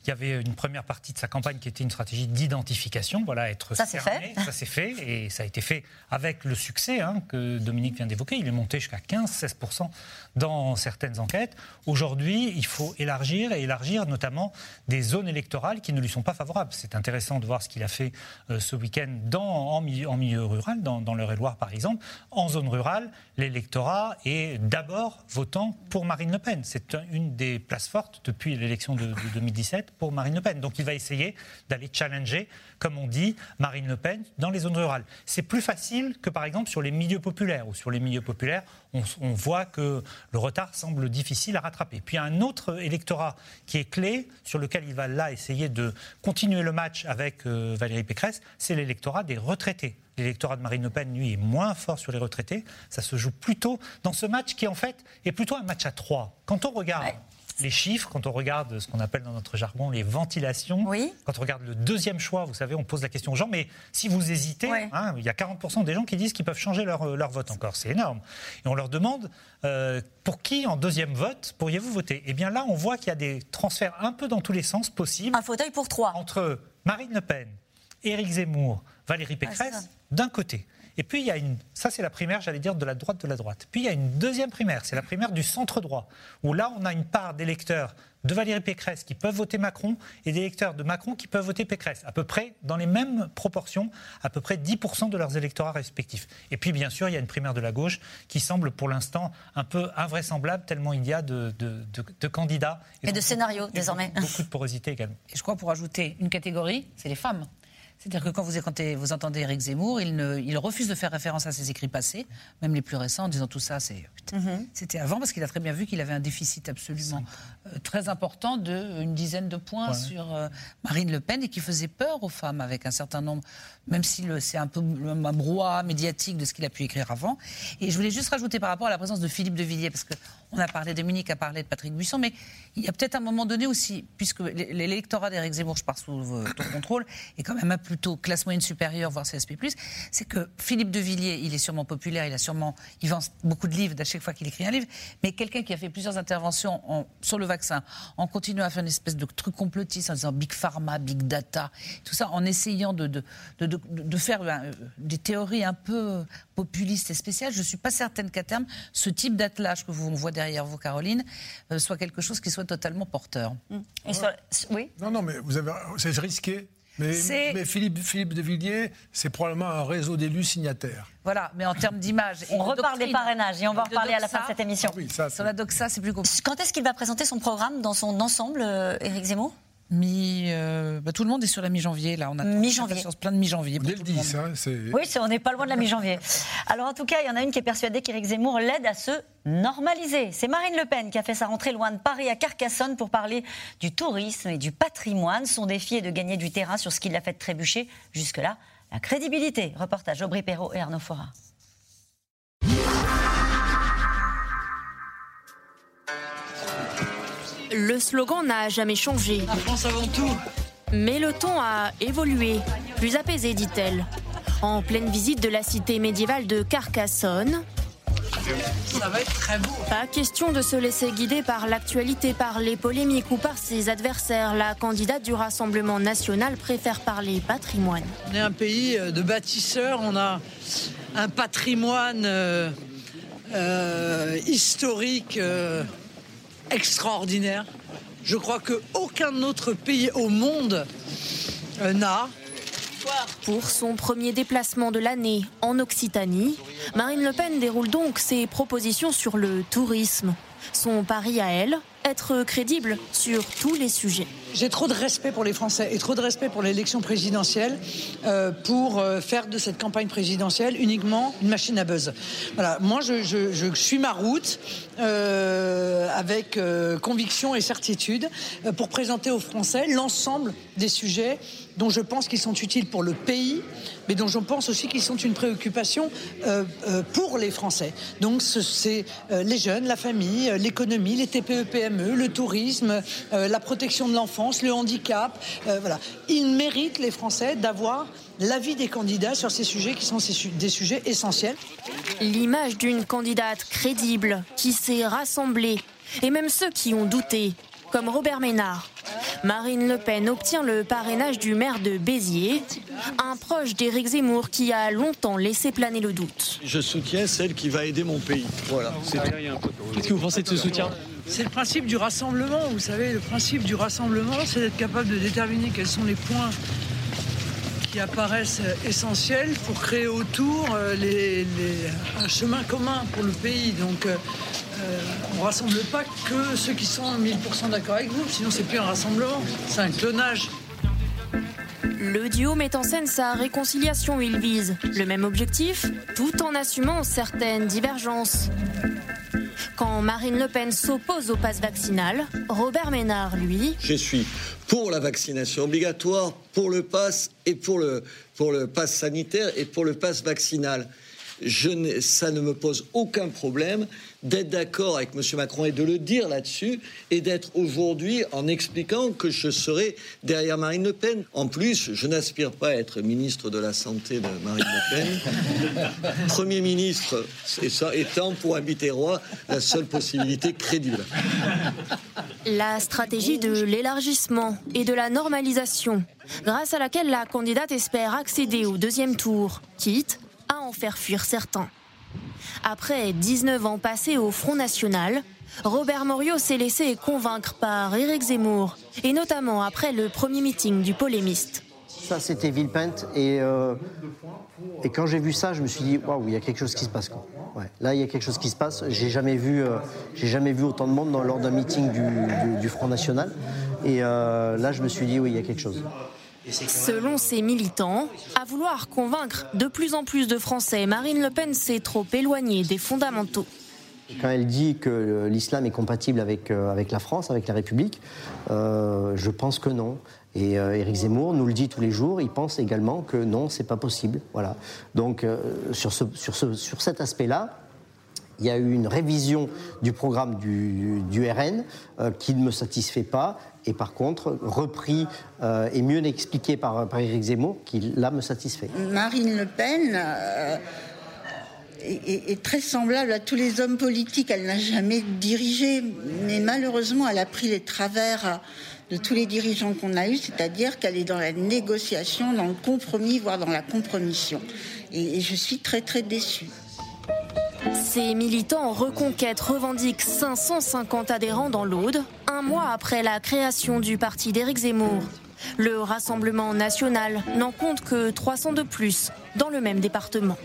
il y avait une première partie de sa campagne qui était une stratégie d'identification, voilà, être ça c'est fait. Ça s'est fait et ça a été fait avec le succès hein, que Dominique vient d'évoquer. Il est monté jusqu'à 15-16% dans certaines enquêtes. Aujourd'hui, il faut élargir et élargir notamment des zones électorales qui ne lui sont pas favorables. C'est intéressant de voir ce qu'il a fait euh, ce week-end en, milieu, rural, dans, dans l'Eure-et-Loire par exemple. En zone rurale, l'électorat est d'abord votant pour Marine Le Pen. C'est une des places fortes depuis l'élection de 2017 pour Marine Le Pen. Donc il va essayer d'aller challenger, comme on dit, Marine Le Pen dans les zones rurales. C'est plus facile que par exemple sur les milieux populaires, ou sur les milieux populaires, on, voit que le retard semble difficile à rattraper. Puis un autre électorat qui est clé, sur lequel il va là essayer de continuer le match avec euh, Valérie Pécresse, c'est l'électorat des retraités. L'électorat de Marine Le Pen, lui, est moins fort sur les retraités. Ça se joue plutôt dans ce match qui, en fait, est plutôt un match à trois. Quand on regarde les chiffres, quand on regarde ce qu'on appelle dans notre jargon les ventilations, quand on regarde le deuxième choix, vous savez, on pose la question aux gens, mais si vous hésitez, hein, il y a 40% des gens qui disent qu'ils peuvent changer leur, euh, leur vote encore. C'est énorme. Et on leur demande euh, pour qui, en deuxième vote, pourriez-vous voter? Eh bien là, on voit qu'il y a des transferts un peu dans tous les sens possibles. Un fauteuil pour trois. Entre Marine Le Pen, Éric Zemmour, Valérie Pécresse, d'un côté. Et puis, il y a une. Ça, c'est la primaire, j'allais dire, de la droite de la droite. Puis, il y a une deuxième primaire, c'est la primaire du centre droit, où là, on a une part d'électeurs de Valérie Pécresse qui peuvent voter Macron et d'électeurs de Macron qui peuvent voter Pécresse, à peu près dans les mêmes proportions, à peu près 10% de leurs électorats respectifs. Et puis, bien sûr, il y a une primaire de la gauche qui semble pour l'instant un peu invraisemblable, tellement il y a de, candidats. Et, de scénarios, désormais. Beaucoup de porosité également. Et je crois, pour ajouter une catégorie, c'est les femmes. C'est-à-dire que quand vous, vous entendez Éric Zemmour, il, ne, il, refuse de faire référence à ses écrits passés, même les plus récents, en disant tout ça, c'est mhm. c'était avant, parce qu'il a très bien vu qu'il avait un déficit absolument très important de une dizaine de points sur euh, Marine Le Pen et qui faisait peur aux femmes avec un certain nombre, même si c'est un peu un brouhaha médiatique de ce qu'il a pu écrire avant. Et je voulais juste rajouter par rapport à la présence de Philippe de Villiers, parce qu'on a parlé, Dominique a parlé de Patrick Buisson, mais il y a peut-être un moment donné aussi, puisque l'électorat d'Éric Zemmour, je pars sous ton contrôle, est quand même plutôt classe moyenne supérieure, voire CSP+, c'est que Philippe de Villiers, il est sûrement populaire, il a sûrement, il vend beaucoup de livres à chaque fois qu'il écrit un livre, mais quelqu'un qui a fait plusieurs interventions sur le vaccin, en continuant à faire une espèce de truc complotiste, en disant Big Pharma, Big Data, tout ça, en essayant de, de, de, de faire euh, des théories un peu populistes et spéciales, je ne suis pas certaine qu'à terme, ce type d'attelage que vous voyez derrière vous, Caroline, euh, soit quelque chose qui soit totalement porteur. oui. Non, non, mais vous avez, c'est risqué mais, Philippe, Philippe de Villiers, c'est probablement un réseau d'élus signataires. Voilà, mais en termes d'image. On reparle des parrainages et on va en reparler à la fin de cette émission. Ah Sur la doxa, c'est plus compliqué. Quand est-ce qu'il va présenter son programme dans son ensemble, euh, Éric Zemmour? Mi, euh, bah, tout le monde est sur la mi-janvier là. On a mi-janvier. plein de mi-janvier. Dès le 10, hein, Oui, on n'est pas loin de la mi-janvier. Alors en tout cas, il y en a une qui est persuadée qu'Éric Zemmour l'aide à se normaliser. C'est Marine Le Pen qui a fait sa rentrée loin de Paris à Carcassonne pour parler du tourisme et du patrimoine. Son défi est de gagner du terrain sur ce qui l'a fait trébucher jusque-là. La crédibilité. Reportage Aubry Perrault et Arnaud Fora. Le slogan n'a jamais changé. La France avant tout. Mais le ton a évolué, plus apaisé, dit-elle. En pleine visite de la cité médiévale de Carcassonne, ça va être très beau. Pas question de se laisser guider par l'actualité, par les polémiques ou par ses adversaires. La candidate du Rassemblement national préfère parler patrimoine. On est un pays euh, de bâtisseurs, on a un patrimoine euh, euh, historique extraordinaire. Je crois qu'aucun autre pays au monde euh, n'a. Pour son premier déplacement de l'année en Occitanie, Marine Le Pen déroule donc ses propositions sur le tourisme. Son pari à elle, être crédible sur tous les sujets. J'ai trop de respect pour les Français et trop de respect pour l'élection présidentielle euh, pour euh, faire de cette campagne présidentielle uniquement une machine à buzz. Voilà, moi je, suis ma route euh, avec conviction et certitude pour présenter aux Français l'ensemble des sujets dont je pense qu'ils sont utiles pour le pays, mais dont je pense aussi qu'ils sont une préoccupation euh, euh, pour les Français. Donc c'est euh, les jeunes, la famille, l'économie, les TPE-PME, le tourisme, la protection de l'enfance, le handicap. voilà. Ils méritent, les Français, d'avoir l'avis des candidats sur ces sujets qui sont des sujets essentiels. L'image d'une candidate crédible qui s'est rassemblée, et même ceux qui ont douté, comme Robert Ménard. Marine Le Pen obtient le parrainage du maire de Béziers, un proche d'Éric Zemmour qui a longtemps laissé planer le doute. Je soutiens celle qui va aider mon pays. Voilà. Qu'est-ce que vous pensez de ce soutien C'est le principe du rassemblement. Vous savez, le principe du rassemblement, c'est d'être capable de déterminer quels sont les points qui apparaissent essentiels pour créer autour euh, un chemin commun pour le pays. Donc, euh, euh, on rassemble pas que ceux qui sont 1000% d'accord avec vous, sinon c'est plus un rassemblement, c'est un clonage. Le duo met en scène sa réconciliation. Il vise le même objectif tout en assumant certaines divergences. Quand Marine Le Pen s'oppose au pass vaccinal, Robert Ménard, lui. Je suis pour la vaccination obligatoire, pour le pass et pour le, pass sanitaire et pour le pass vaccinal. Je ça ne me pose aucun problème d'être d'accord avec M. Macron et de le dire là-dessus, et d'être aujourd'hui en expliquant que je serai derrière Marine Le Pen. En plus, je n'aspire pas à être ministre de la Santé de Marine Le Pen. (laughs) Premier ministre, et ça étant pour habiter roi la seule possibilité crédible. La stratégie de l'élargissement et de la normalisation, grâce à laquelle la candidate espère accéder au deuxième tour, quitte faire fuir certains. Après 19 ans passés au Front National, Robert Morio s'est laissé convaincre par Éric Zemmour, et notamment après le premier meeting du polémiste. Ça, c'était Villepinte, et, euh, quand j'ai vu ça, je me suis dit, waouh, il y a quelque chose qui se passe. là, il y a quelque chose qui se passe. J'ai jamais vu, euh, jamais vu autant de monde lors d'un meeting du, Front National, et euh, là, je me suis dit, oui, il y a quelque chose. Selon ses militants, à vouloir convaincre de plus en plus de Français, Marine Le Pen s'est trop éloignée des fondamentaux. Quand elle dit que l'islam est compatible avec, euh, avec la France, avec la République, euh, je pense que non. Et euh, Éric Zemmour nous le dit tous les jours, il pense également que non, c'est pas possible. Voilà. Donc sur, ce, sur, ce, sur cet aspect-là, il y a eu une révision du programme du RN qui ne me satisfait pas et par contre repris euh, et mieux expliqué par, Éric Zemmour, qui là me satisfait. Marine Le Pen euh, est, très semblable à tous les hommes politiques. Elle n'a jamais dirigé, mais malheureusement, elle a pris les travers de tous les dirigeants qu'on a eus, c'est-à-dire qu'elle est dans la négociation, dans le compromis, voire dans la compromission. Et je suis très très déçue. Ces militants reconquête revendiquent 550 adhérents dans l'Aude, un mois après la création du parti d'Éric Zemmour. Le Rassemblement national n'en compte que 300 de plus dans le même département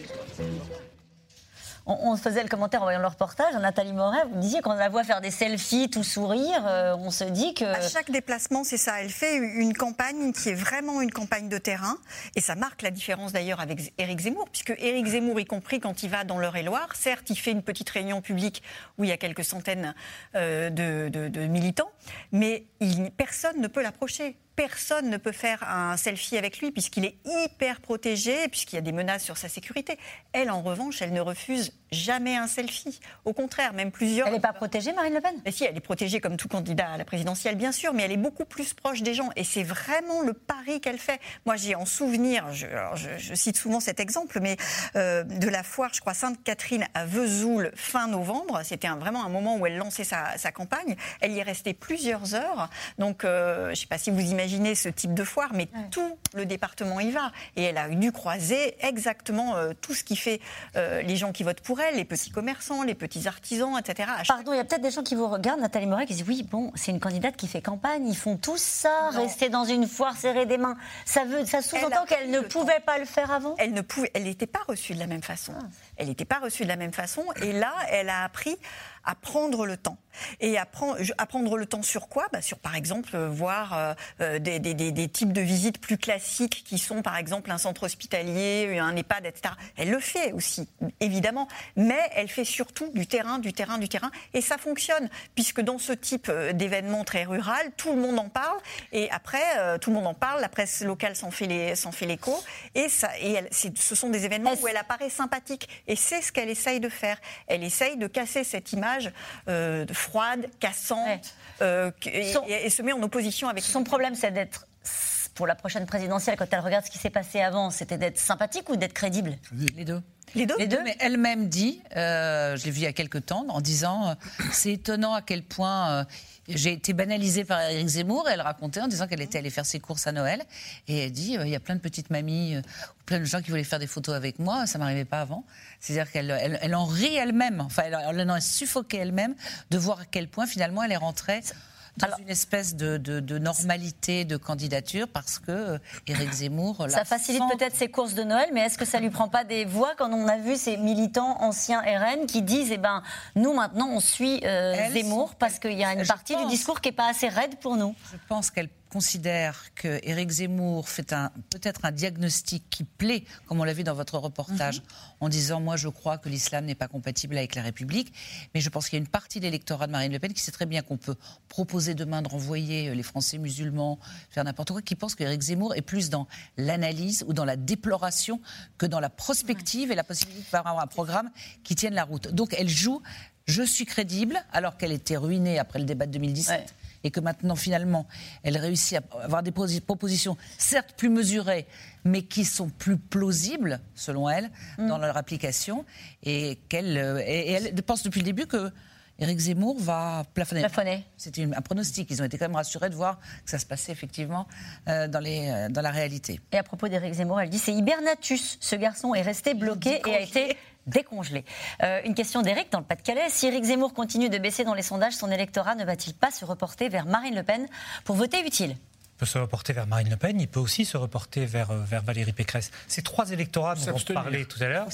on, se faisait le commentaire en voyant le reportage. Nathalie Moret, vous disiez quand on la voit faire des selfies, tout sourire, euh, on se dit que. À chaque déplacement, c'est ça. Elle fait une campagne qui est vraiment une campagne de terrain. Et ça marque la différence d'ailleurs avec Éric Zemmour, puisque Éric Zemmour, y compris quand il va dans l'Eure-et-Loire, certes, il fait une petite réunion publique où il y a quelques centaines euh, de, militants, mais personne ne peut l'approcher personne ne peut faire un selfie avec lui puisqu'il est hyper protégé, puisqu'il y a des menaces sur sa sécurité. Elle, en revanche, elle ne refuse jamais un selfie. Au contraire, même plusieurs. Elle n'est pas protégée, Marine Le Pen? Mais Si, elle est protégée comme tout candidat à la présidentielle, bien sûr, mais elle est beaucoup plus proche des gens. Et c'est vraiment le pari qu'elle fait. Moi, j'ai en souvenir, je, cite souvent cet exemple, mais euh, de la foire, je crois, Sainte-Catherine à Vesoul, fin novembre. C'était vraiment un moment où elle lançait sa, campagne. Elle y est restée plusieurs heures. Donc, euh, je ne sais pas si vous imaginez ce type de foire, mais tout le département y va. Et elle a dû croiser exactement euh, tout ce qui fait les gens qui votent pour elle les petits commerçants, les petits artisans, etc. Pardon, il y a peut-être des gens qui vous regardent, Nathalie Moret, qui disent oui, bon, c'est une candidate qui fait campagne, ils font tout ça, rester dans une foire, serrer des mains. Ça, veut, ça sous-entend qu'elle ne pouvait pas le faire avant? Elle ne pouvait, elle n'était pas reçue de la même façon. Ah. elle n'était pas reçue de la même façon. Et là, elle a appris à prendre le temps. Et à, prendre, à prendre le temps sur quoi? Bah Sur, par exemple, voir euh, euh, des, des, des, types de visites plus classiques qui sont, par exemple, un centre hospitalier, un EHPAD, etc. Elle le fait aussi, évidemment. Mais elle fait surtout du terrain, du terrain, du terrain. Et ça fonctionne, puisque dans ce type euh, d'événement très rural, tout le monde en parle. Et après, tout le monde en parle. La presse locale s'en fait l'écho. Et, ça, et elle, ce sont des événements où elle apparaît sympathique. Et c'est ce qu'elle essaye de faire. Elle essaye de casser cette image euh, froide, cassante, euh, et, se met en opposition avec. Son problème, c'est d'être pour la prochaine présidentielle, quand elle regarde ce qui s'est passé avant, c'était d'être sympathique ou d'être crédible? Les deux. Les deux, Les deux. Mais elle-même dit, euh, je l'ai vu il y a quelques temps, en disant c'est étonnant à quel point j'ai été banalisée par Eric Zemmour. Et elle racontait en disant qu'elle était allée faire ses courses à Noël. Et elle dit il y a plein de petites mamies, plein de gens qui voulaient faire des photos avec moi. Ça m'arrivait pas avant. C'est-à-dire qu'elle elle, en rit elle-même, enfin, elle, elle en est suffoquée elle-même de voir à quel point finalement elle est rentrée dans une espèce de, normalité de candidature parce que euh, Éric Zemmour. Ça facilite peut-être ses courses de Noël, mais est-ce que ça lui prend pas des voix quand on a vu ces militants anciens RN qui disent eh ben nous maintenant on suit euh, Zemmour parce qu'il y a une partie du discours qui est pas assez raide pour nous? Je pense qu'elle considère que Éric Zemmour fait un, peut-être un diagnostic qui plaît, comme on l'a vu dans votre reportage, mhm. en disant Moi, je crois que l'islam n'est pas compatible avec la République. Mais je pense qu'il y a une partie de l'électorat de Marine Le Pen qui sait très bien qu'on peut proposer demain de renvoyer euh, les Français musulmans, faire n'importe quoi, qui pense qu'Éric Zemmour est plus dans l'analyse ou dans la déploration que dans la prospective et la possibilité d'avoir un programme qui tienne la route. Donc, elle joue je suis crédible, alors qu'elle était ruinée après le débat de 2017 et que maintenant, finalement, elle réussit à avoir des propositions, certes plus mesurées, mais qui sont plus plausibles, selon elle, mm. dans leur application, et qu'elle euh, et elle pense depuis le début que Éric Zemmour va plafonner. plafonner. C'était un pronostic. Ils ont été quand même rassurés de voir que ça se passait effectivement euh, dans, les, euh, dans la réalité. Et à propos d'Éric Zemmour, elle dit c'est hibernatus. Ce garçon est resté bloqué et a été décongelé. Euh, une question d'Éric dans le Pas-de-Calais. Si Éric Zemmour continue de baisser dans les sondages, son électorat ne va-t-il pas se reporter vers Marine Le Pen pour voter utile? Peut se reporter vers Marine Le Pen, il peut aussi se reporter vers, euh, vers Valérie Pécresse. Ces trois électorats dont on parlait tout à l'heure,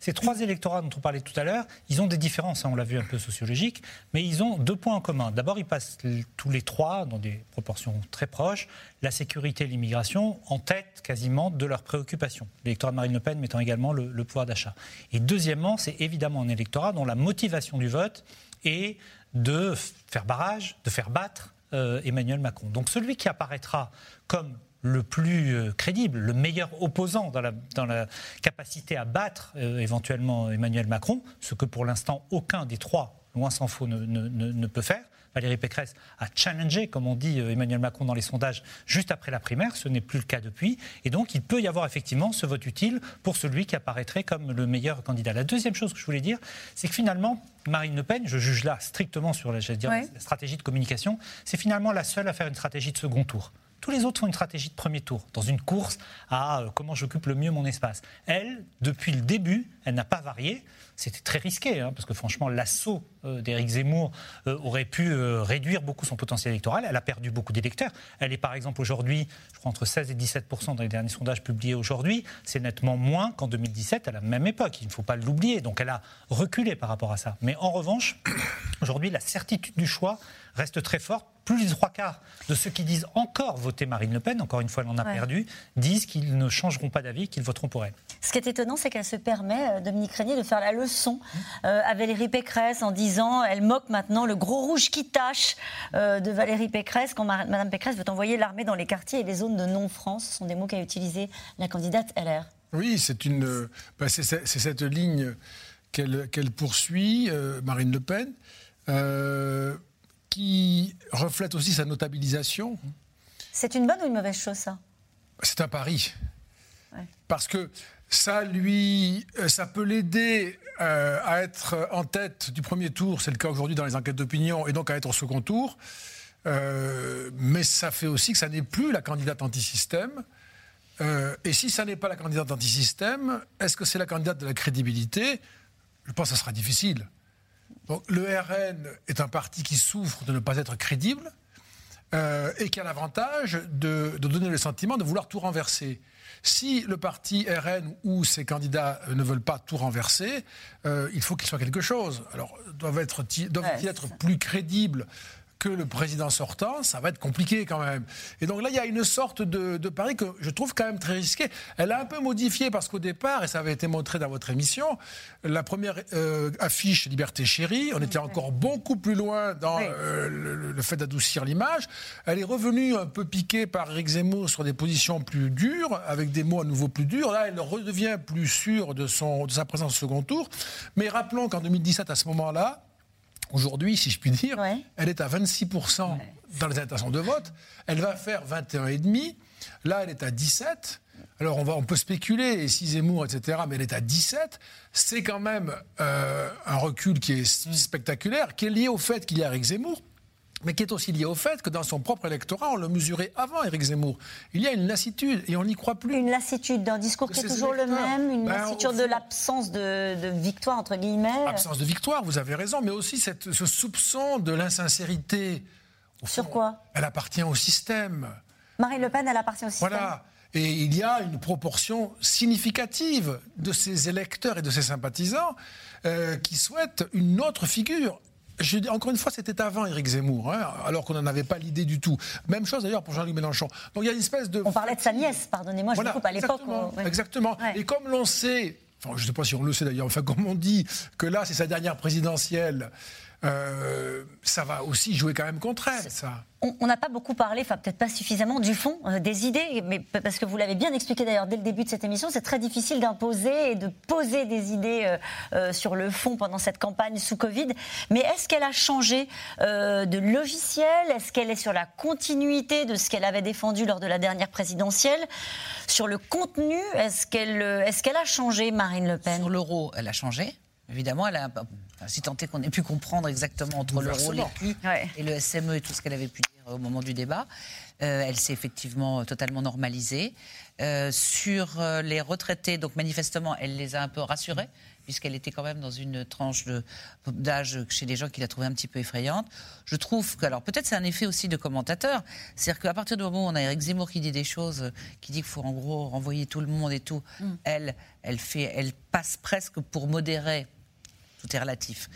ces trois électorats dont on parlait tout à l'heure, ils ont des différences, hein, on l'a vu un peu sociologiques, mais ils ont deux points en commun. D'abord, ils passent tous les trois, dans des proportions très proches, la sécurité et l'immigration en tête quasiment de leurs préoccupations. L'électorat de Marine Le Pen mettant également le, le pouvoir d'achat. Et deuxièmement, c'est évidemment un électorat dont la motivation du vote est de faire barrage, de faire battre euh, Emmanuel Macron. Donc celui qui apparaîtra comme le plus euh, crédible, le meilleur opposant dans la, capacité à battre euh, éventuellement Emmanuel Macron, ce que pour l'instant aucun des trois, loin s'en faut, ne, peut faire, Valérie Pécresse a challengé, comme on dit Emmanuel Macron dans les sondages, juste après la primaire. Ce n'est plus le cas depuis. Et donc, il peut y avoir effectivement ce vote utile pour celui qui apparaîtrait comme le meilleur candidat. La deuxième chose que je voulais dire, c'est que finalement, Marine Le Pen, je juge là strictement sur la, stratégie de communication, c'est finalement la seule à faire une stratégie de second tour. Tous les autres font une stratégie de premier tour, dans une course à euh, comment j'occupe le mieux mon espace. Elle, depuis le début, elle n'a pas varié. C'était très risqué, hein, parce que franchement, l'assaut euh, d'Éric Zemmour euh, aurait pu réduire beaucoup son potentiel électoral. Elle a perdu beaucoup d'électeurs. Elle est par exemple aujourd'hui, je crois, entre 16 et 17% dans les derniers sondages publiés aujourd'hui. C'est nettement moins qu'en 2017, à la même époque. Il ne faut pas l'oublier. Donc elle a reculé par rapport à ça. Mais en revanche, (coughs) aujourd'hui, la certitude du choix reste très forte. Plus de trois quarts de ceux qui disent encore voter Marine Le Pen, encore une fois elle en a perdu, disent qu'ils ne changeront pas d'avis, qu'ils voteront pour elle. Ce qui est étonnant, c'est qu'elle se permet, euh, Dominique Régnier, de faire la leçon euh, à Valérie Pécresse en disant elle moque maintenant le gros rouge qui tâche euh, de Valérie Pécresse quand Madame Pécresse veut envoyer l'armée dans les quartiers et les zones de non-France. Ce sont des mots qu'a utilisé la candidate LR. Oui, c'est une, bah, c'est cette ligne qu'elle poursuit, Marine Le Pen qui reflète aussi sa notabilisation. C'est une bonne ou une mauvaise chose, ça? C'est un pari. Parce que ça lui, euh, ça peut l'aider euh, à être en tête du premier tour, c'est le cas aujourd'hui dans les enquêtes d'opinion, et donc à être au second tour. Euh, mais ça fait aussi que ça n'est plus la candidate anti-système. et si ça n'est pas la candidate anti-système, est-ce que c'est la candidate de la crédibilité? Je pense que ça sera difficile le RN est un parti qui souffre de ne pas être crédible. euh, et qui a l'avantage de, de donner le sentiment de vouloir tout renverser. Si le parti RN ou ses candidats ne veulent pas tout renverser, euh, il faut qu'il soit quelque chose. Alors, doivent être, doivent-ils être plus crédibles que le président sortant, ça va être compliqué quand même. Et donc là, il y a une sorte de, de pari que je trouve quand même très risqué. Elle a un peu modifié parce qu'au départ, et ça avait été montré dans votre émission, la première euh, affiche Liberté chérie, on était encore beaucoup plus loin dans euh, le, le fait d'adoucir l'image. Elle est revenue un peu piquée par Eric Zemmour sur des positions plus dures, avec des mots à nouveau plus durs. Là, elle redevient plus sûre de, son, de sa présence au second tour. Mais rappelons qu'en 2017, à ce moment-là, Aujourd'hui, si je puis dire, elle est à 26% dans les intentions de vote. Elle va faire 21,5%. Là, elle est à 17%. Alors, on, va, on peut spéculer, et si Zemmour, etc., mais elle est à 17. C'est quand même euh, un recul qui est spectaculaire, qui est lié au fait qu'il y a Eric Zemmour, mais qui est aussi lié au fait que dans son propre électorat, on le mesurait avant Éric Zemmour. Il y a une lassitude et on n'y croit plus. Une lassitude d'un discours qui est toujours le même, une ben, lassitude de l'absence de, victoire, entre guillemets. Absence de victoire, vous avez raison, mais aussi cette, ce soupçon de l'insincérité. Sur quoi Elle appartient au système. Marine Le Pen, elle appartient au système. Voilà. Et il y a une proportion significative de ses électeurs et de ses sympathisants euh, qui souhaitent une autre figure je dis, encore une fois, c'était avant Éric Zemmour, hein, alors qu'on n'en avait pas l'idée du tout. Même chose d'ailleurs pour Jean-Luc Mélenchon. Donc il y a une espèce de. On parlait de sa nièce, pardonnez-moi, je coupe à l'époque. Exactement. Et comme l'on sait, enfin, je ne sais pas si on le sait d'ailleurs, enfin, comme on dit que là, c'est sa dernière présidentielle. Euh, ça va aussi jouer quand même contre elle, ça. On n'a pas beaucoup parlé, enfin peut-être pas suffisamment, du fond euh, des idées, mais parce que vous l'avez bien expliqué d'ailleurs dès le début de cette émission, c'est très difficile d'imposer et de poser des idées euh, sur le fond pendant cette campagne sous Covid. Mais est-ce qu'elle a changé de logiciel? Est-ce qu'elle est sur la continuité de ce qu'elle avait défendu lors de la dernière présidentielle? Sur le contenu, est-ce qu'elle est qu'elle a changé, Marine Le Pen? Sur l'euro, elle a changé. Évidemment, elle a, si tant est qu'on ait pu comprendre exactement entre l'euro, l'écu et le SME et tout ce qu'elle avait pu dire au moment du débat, euh, elle s'est effectivement totalement normalisée. Euh, sur euh, les retraités, donc manifestement, elle les a un peu rassurés, puisqu'elle était quand même dans une tranche d'âge chez les gens qui la trouvaient un petit peu effrayante. Je trouve que, alors peut-être c'est un effet aussi de commentateur, c'est-à-dire qu'à partir du moment où on a Eric Zemmour qui dit des choses, qui dit qu'il faut en gros renvoyer tout le monde et tout, mm. elle, elle, fait, elle passe presque pour modérer tout est relatif.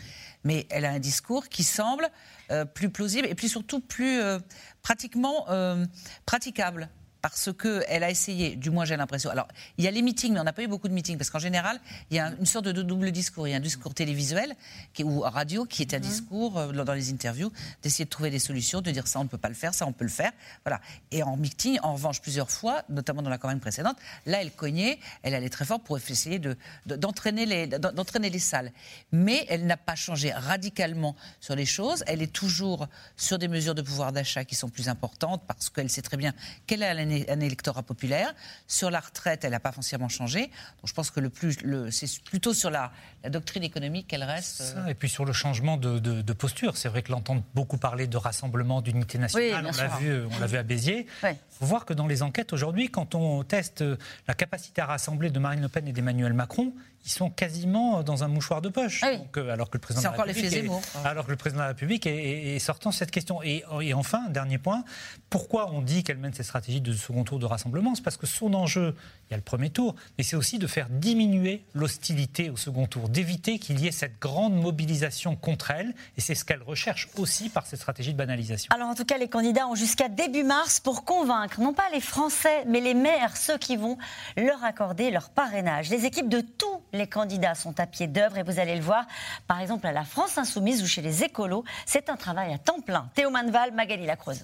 Mais elle a un discours qui semble euh, plus plausible et puis surtout plus euh, pratiquement euh, praticable parce qu'elle a essayé, du moins j'ai l'impression. Alors, il y a les meetings, mais on n'a pas eu beaucoup de meetings, parce qu'en général, il y a une sorte de double discours. Il y a un discours télévisuel qui, ou radio qui est un mhm. discours euh, dans les interviews, d'essayer de trouver des solutions, de dire ça on ne peut pas le faire, ça on peut le faire. Voilà. Et en meeting, en revanche, plusieurs fois, notamment dans la campagne précédente, là elle cognait, elle allait très fort pour essayer d'entraîner les, d'entraîner les salles. Mais elle n'a pas changé radicalement sur les choses. Elle est toujours sur des mesures de pouvoir d'achat qui sont plus importantes, parce qu'elle sait très bien qu'elle a l'année un électorat populaire. Sur la retraite, elle n'a pas foncièrement changé. Donc je pense que le plus, le, c'est plutôt sur la, la doctrine économique qu'elle reste. Euh, et puis sur le changement de, de, posture. C'est vrai que l'entendre beaucoup parler de rassemblement, d'unité nationale, on, l'a vu, on l'a vu à Béziers. (laughs) Il faut voir que dans les enquêtes aujourd'hui, quand on teste la capacité à rassembler de Marine Le Pen et d'Emmanuel Macron, ils sont quasiment dans un mouchoir de poche. Ah Donc, alors que le président de la République est, alors que le président de la République est, sortant cette question. Et, et, enfin, dernier point, pourquoi on dit qu'elle mène cette stratégie de second tour de rassemblement? C'est parce que son enjeu, il y a le premier tour, mais c'est aussi de faire diminuer l'hostilité au second tour, d'éviter qu'il y ait cette grande mobilisation contre elle. Et c'est ce qu'elle recherche aussi par cette stratégie de banalisation. Alors en tout cas, les candidats ont jusqu'à début mars pour convaincre non pas les Français, mais les maires, ceux qui vont leur accorder leur parrainage. Les équipes de tous les candidats sont à pied d'œuvre et vous allez le voir, par exemple à la France Insoumise ou chez les écolos, c'est un travail à temps plein. Théo Manval, Magali Lacroze.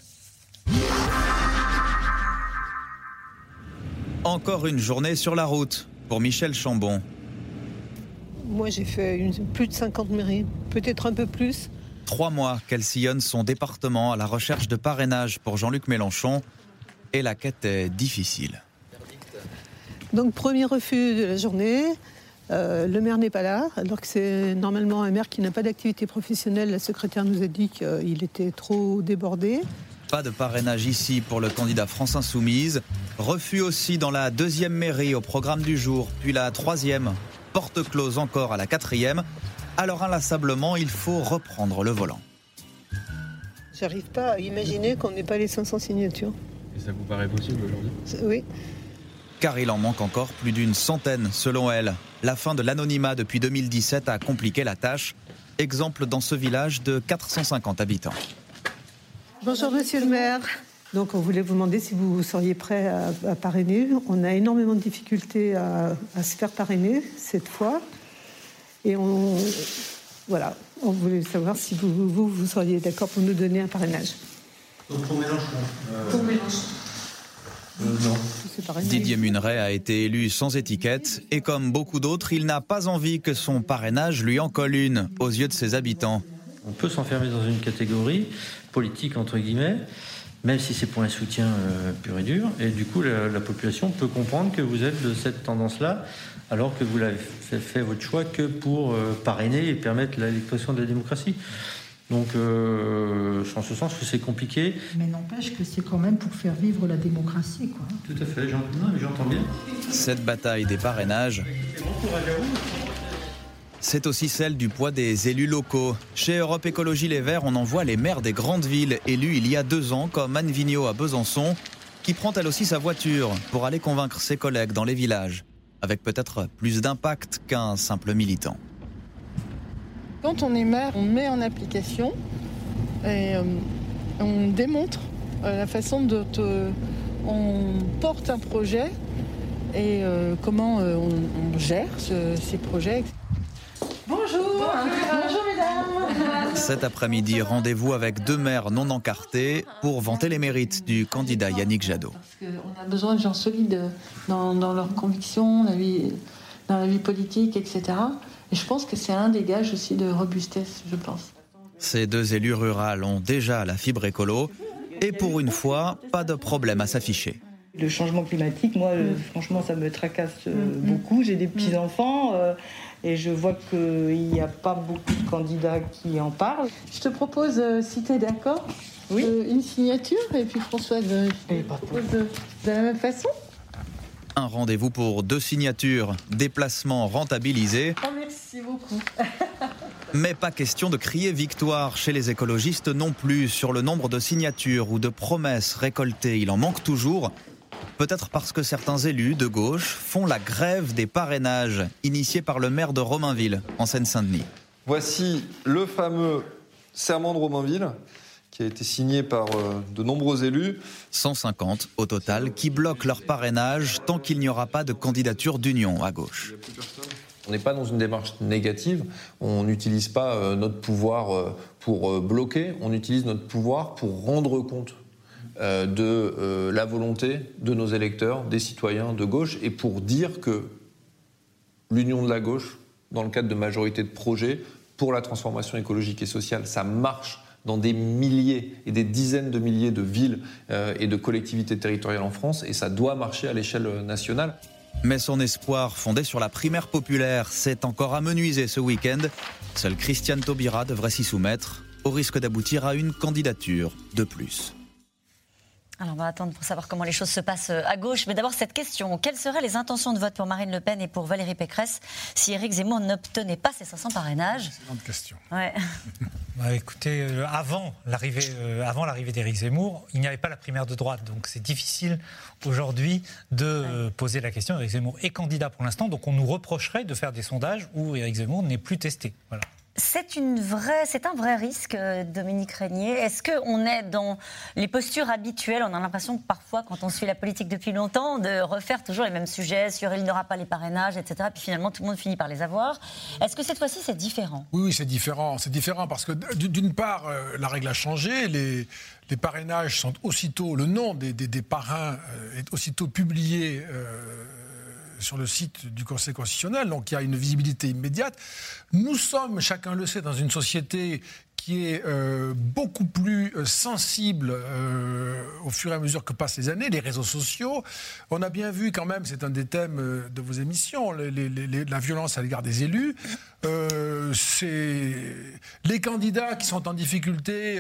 Encore une journée sur la route pour Michel Chambon. Moi, j'ai fait plus de 50 mairies, peut-être un peu plus. Trois mois qu'elle sillonne son département à la recherche de parrainage pour Jean-Luc Mélenchon. Et la quête est difficile. Donc, premier refus de la journée. Euh, le maire n'est pas là, alors que c'est normalement un maire qui n'a pas d'activité professionnelle. La secrétaire nous a dit qu'il était trop débordé. Pas de parrainage ici pour le candidat France Insoumise. Refus aussi dans la deuxième mairie au programme du jour, puis la troisième. Porte close encore à la quatrième. Alors inlassablement, il faut reprendre le volant. J'arrive pas à imaginer qu'on n'ait pas les 500 signatures. Et ça vous paraît possible aujourd'hui? Oui. Car il en manque encore plus d'une centaine, selon elle. La fin de l'anonymat depuis 2017 a compliqué la tâche. Exemple dans ce village de 450 habitants. Bonjour Monsieur le maire. Donc on voulait vous demander si vous seriez prêt à, à parrainer. On a énormément de difficultés à, à se faire parrainer cette fois. Et on, voilà, on voulait savoir si vous, vous, vous seriez d'accord pour nous donner un parrainage. Donc pour Mélenchon Pour Mélenchon. Non. Didier Muneret a été élu sans étiquette et comme beaucoup d'autres, il n'a pas envie que son parrainage lui en colle une aux yeux de ses habitants. On peut s'enfermer dans une catégorie politique, entre guillemets, même si c'est pour un soutien euh, pur et dur. Et du coup, la, la population peut comprendre que vous êtes de cette tendance-là, alors que vous l'avez fait, votre choix que pour euh, parrainer et permettre l'expression de la démocratie. Donc, euh, en ce sens que c'est compliqué. Mais n'empêche que c'est quand même pour faire vivre la démocratie, quoi. Tout à fait, j'entends bien. Cette bataille des parrainages, c'est aussi celle du poids des élus locaux. Chez Europe Écologie Les Verts, on envoie les maires des grandes villes élus il y a deux ans, comme Anne Vigneault à Besançon, qui prend elle aussi sa voiture pour aller convaincre ses collègues dans les villages, avec peut-être plus d'impact qu'un simple militant. Quand on est maire, on met en application et euh, on démontre euh, la façon dont euh, on porte un projet et euh, comment euh, on, on gère ce- ces projets. Bonjour, bonjour mesdames. Cet après-midi, rendez-vous avec deux maires non encartés pour vanter les mérites du candidat Yannick Jadot. On a besoin de gens solides dans, dans leurs convictions, la vie- dans la vie politique, etc. Et je pense que c'est un des gages aussi de robustesse, je pense. Ces deux élus ruraux ont déjà la fibre écolo et pour une fois, pas de problème à s'afficher. Le changement climatique, moi, euh, franchement, ça me tracasse euh, beaucoup. J'ai des petits-enfants euh, et je vois qu'il n'y a pas beaucoup de candidats qui en parlent. Je te propose, euh, si tu es d'accord, euh, une signature et puis Françoise, euh, je te propose de, de la même façon. Un rendez-vous pour deux signatures, déplacement rentabilisé, Oh, merci beaucoup. (laughs) mais pas question de crier victoire chez les écologistes non plus sur le nombre de signatures ou de promesses récoltées. Il en manque toujours. Peut-être parce que certains élus de gauche font la grève des parrainages, initiée par le maire de Romainville, en Seine-Saint-Denis. Voici le fameux serment de Romainville qui a été signé par euh, de nombreux élus. 150 au total qui bloquent leur parrainage tant qu'il n'y aura pas de candidature d'union à gauche. On n'est pas dans une démarche négative, on n'utilise pas euh, notre pouvoir euh, pour bloquer, on utilise notre pouvoir pour rendre compte de la volonté de nos électeurs, des citoyens de gauche, et pour dire que l'union de la gauche, dans le cadre de majorité de projets pour la transformation écologique et sociale, ça marche dans des milliers et des dizaines de milliers de villes euh, et de collectivités territoriales en France, et ça doit marcher à l'échelle euh, nationale. Mais son espoir, fondé sur la primaire populaire, s'est encore amenuisé ce week-end. Seul Christiane Taubira devrait s'y soumettre, au risque d'aboutir à une candidature de plus. Alors on va attendre pour savoir comment les choses se passent euh, à gauche. Mais d'abord cette question. Quelles seraient les intentions de vote pour Marine Le Pen et pour Valérie Pécresse si Éric Zemmour n'obtenait pas ses 500 parrainages? Grande question. Ouais. (laughs) Bah, écoutez, euh, avant l'arrivée, euh, avant l'arrivée d'Éric Zemmour, il n'y avait pas la primaire de droite, donc c'est difficile aujourd'hui de euh, poser la question. Éric Zemmour est candidat pour l'instant, donc on nous reprocherait de faire des sondages où Éric Zemmour n'est plus testé. Voilà. C'est un vrai risque, euh, Dominique Régnier. Est-ce qu'on est dans les postures habituelles? On a l'impression que parfois, quand on suit la politique depuis longtemps, de refaire toujours les mêmes sujets sur il n'aura pas les parrainages, etc. Puis finalement, tout le monde finit par les avoir. Est-ce que cette fois-ci, c'est différent? Oui, oui, c'est différent. C'est différent parce que d'une part, euh, la règle a changé. Les, parrainages sont aussitôt, le nom des, parrains euh, est aussitôt publié. Sur le site du Conseil constitutionnel, donc il y a une visibilité immédiate. Nous sommes, chacun le sait, dans une société qui est euh, beaucoup plus euh, sensible euh, au fur et à mesure que passent les années, les réseaux sociaux. On a bien vu quand même, c'est un des thèmes de vos émissions, les- les- les- la violence à l'égard des élus. Euh, c'est les candidats qui sont en difficulté,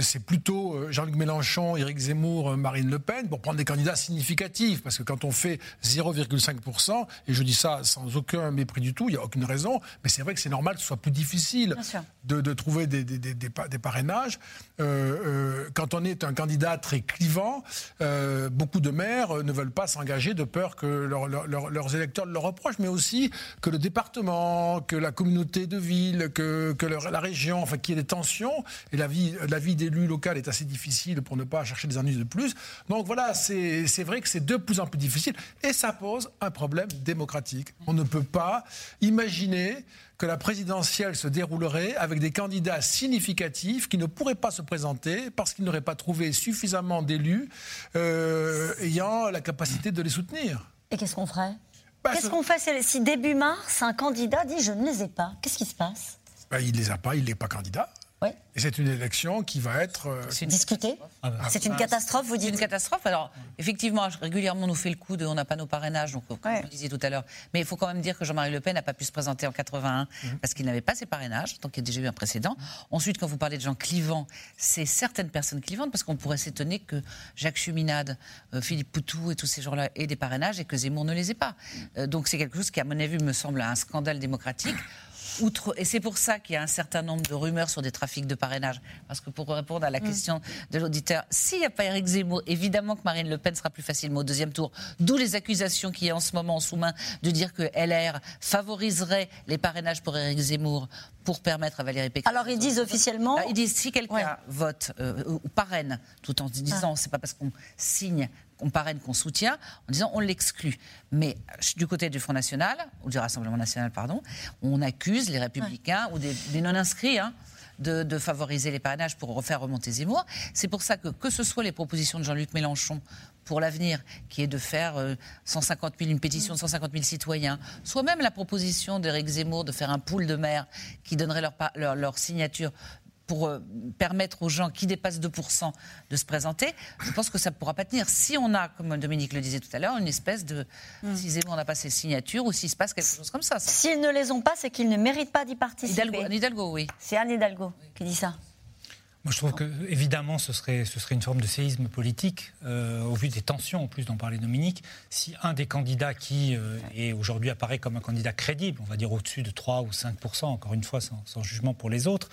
c'est plutôt Jean-Luc Mélenchon, Éric Zemmour, Marine Le Pen, pour prendre des candidats significatifs, parce que quand on fait 0,5%, et je dis ça sans aucun mépris du tout, il n'y a aucune raison, mais c'est vrai que c'est normal que ce soit plus difficile de trouver des, des- des- des pa- des parrainages. Euh, euh, quand on est un candidat très clivant, euh, beaucoup de maires ne veulent pas s'engager de peur que leur- leur- leur- leurs électeurs le reprochent, mais aussi que le département, que la communauté de ville, que, la région, enfin qu'il y ait des tensions. Et la vie, la vie d'élu local est assez difficile pour ne pas chercher des ennuis de plus. Donc voilà, c'est vrai que c'est de plus en plus difficile et ça pose un problème démocratique. On ne peut pas imaginer que la présidentielle se déroulerait avec des candidats significatifs qui ne pourraient pas se présenter parce qu'ils n'auraient pas trouvé suffisamment d'élus euh, ayant la capacité de les soutenir. Et qu'est-ce qu'on ferait? Bah, Qu'est-ce ce- qu'on fait si- début mars, un candidat dit je ne les ai pas Qu'est-ce qui se passe? Ben, il ne les a pas, il n'est pas candidat. Oui. Et c'est une élection qui va être... euh, Ah bah. C'est une catastrophe, vous C'est dites une catastrophe. Alors, effectivement, régulièrement, on nous fait le coup de on n'a pas nos parrainages, donc, comme vous disiez tout à l'heure. Mais il faut quand même dire que Jean-Marie Le Pen n'a pas pu se présenter en 81 Mhm. parce qu'il n'avait pas ses parrainages, donc il y a déjà eu un précédent. Ensuite, quand vous parlez de gens clivants, c'est certaines personnes clivantes parce qu'on pourrait s'étonner que Jacques Chuminade, euh, Philippe Poutou et tous ces gens-là aient des parrainages et que Zemmour ne les ait pas. Euh, donc c'est quelque chose qui, à mon avis, me semble un scandale démocratique. Outre, et c'est pour ça qu'il y a un certain nombre de rumeurs sur des trafics de parrainage. Parce que pour répondre à la question de l'auditeur, s'il n'y a pas Éric Zemmour, évidemment que Marine Le Pen sera plus facilement au deuxième tour. D'où les accusations qui est en ce moment en sous-main de dire que LR favoriserait les parrainages pour Éric Zemmour pour permettre à Valérie Pécresse. Alors ils disent officiellement. Ah, Ils disent si quelqu'un vote euh, ou parraine, tout en disant Ah. c'est pas parce qu'on signe qu'on parraine qu'on soutient, en disant on l'exclut. Mais euh, du côté du Front National, ou du Rassemblement National, pardon, on accuse les Républicains ou des, des non-inscrits. hein, de, de favoriser les parrainages pour refaire remonter Zemmour. C'est pour ça que, que ce soit les propositions de Jean-Luc Mélenchon pour l'avenir, qui est de faire euh, 150 000, une pétition de 150 000 citoyens, soit même la proposition d'Éric Zemmour de faire un pool de maires qui donnerait leur, pa- leur, leur signature pour euh, permettre aux gens qui dépassent 2% de se présenter, je pense que ça ne pourra pas tenir. Si on a, comme Dominique le disait tout à l'heure, une espèce de... Si Zemmour n'a pas ses signatures ou s'il se passe quelque chose comme ça. ça. S'ils ne les ont pas, c'est qu'ils ne méritent pas d'y participer. Hidalgo, Anne Hidalgo, oui. C'est Anne Hidalgo qui dit ça. Moi, je trouve que, évidemment, ce serait, ce serait une forme de séisme politique, euh, au vu des tensions, en plus d'en parler Dominique. Si un des candidats qui euh, est aujourd'hui apparaît comme un candidat crédible, on va dire au-dessus de 3 ou 5% encore une fois, sans, sans jugement pour les autres,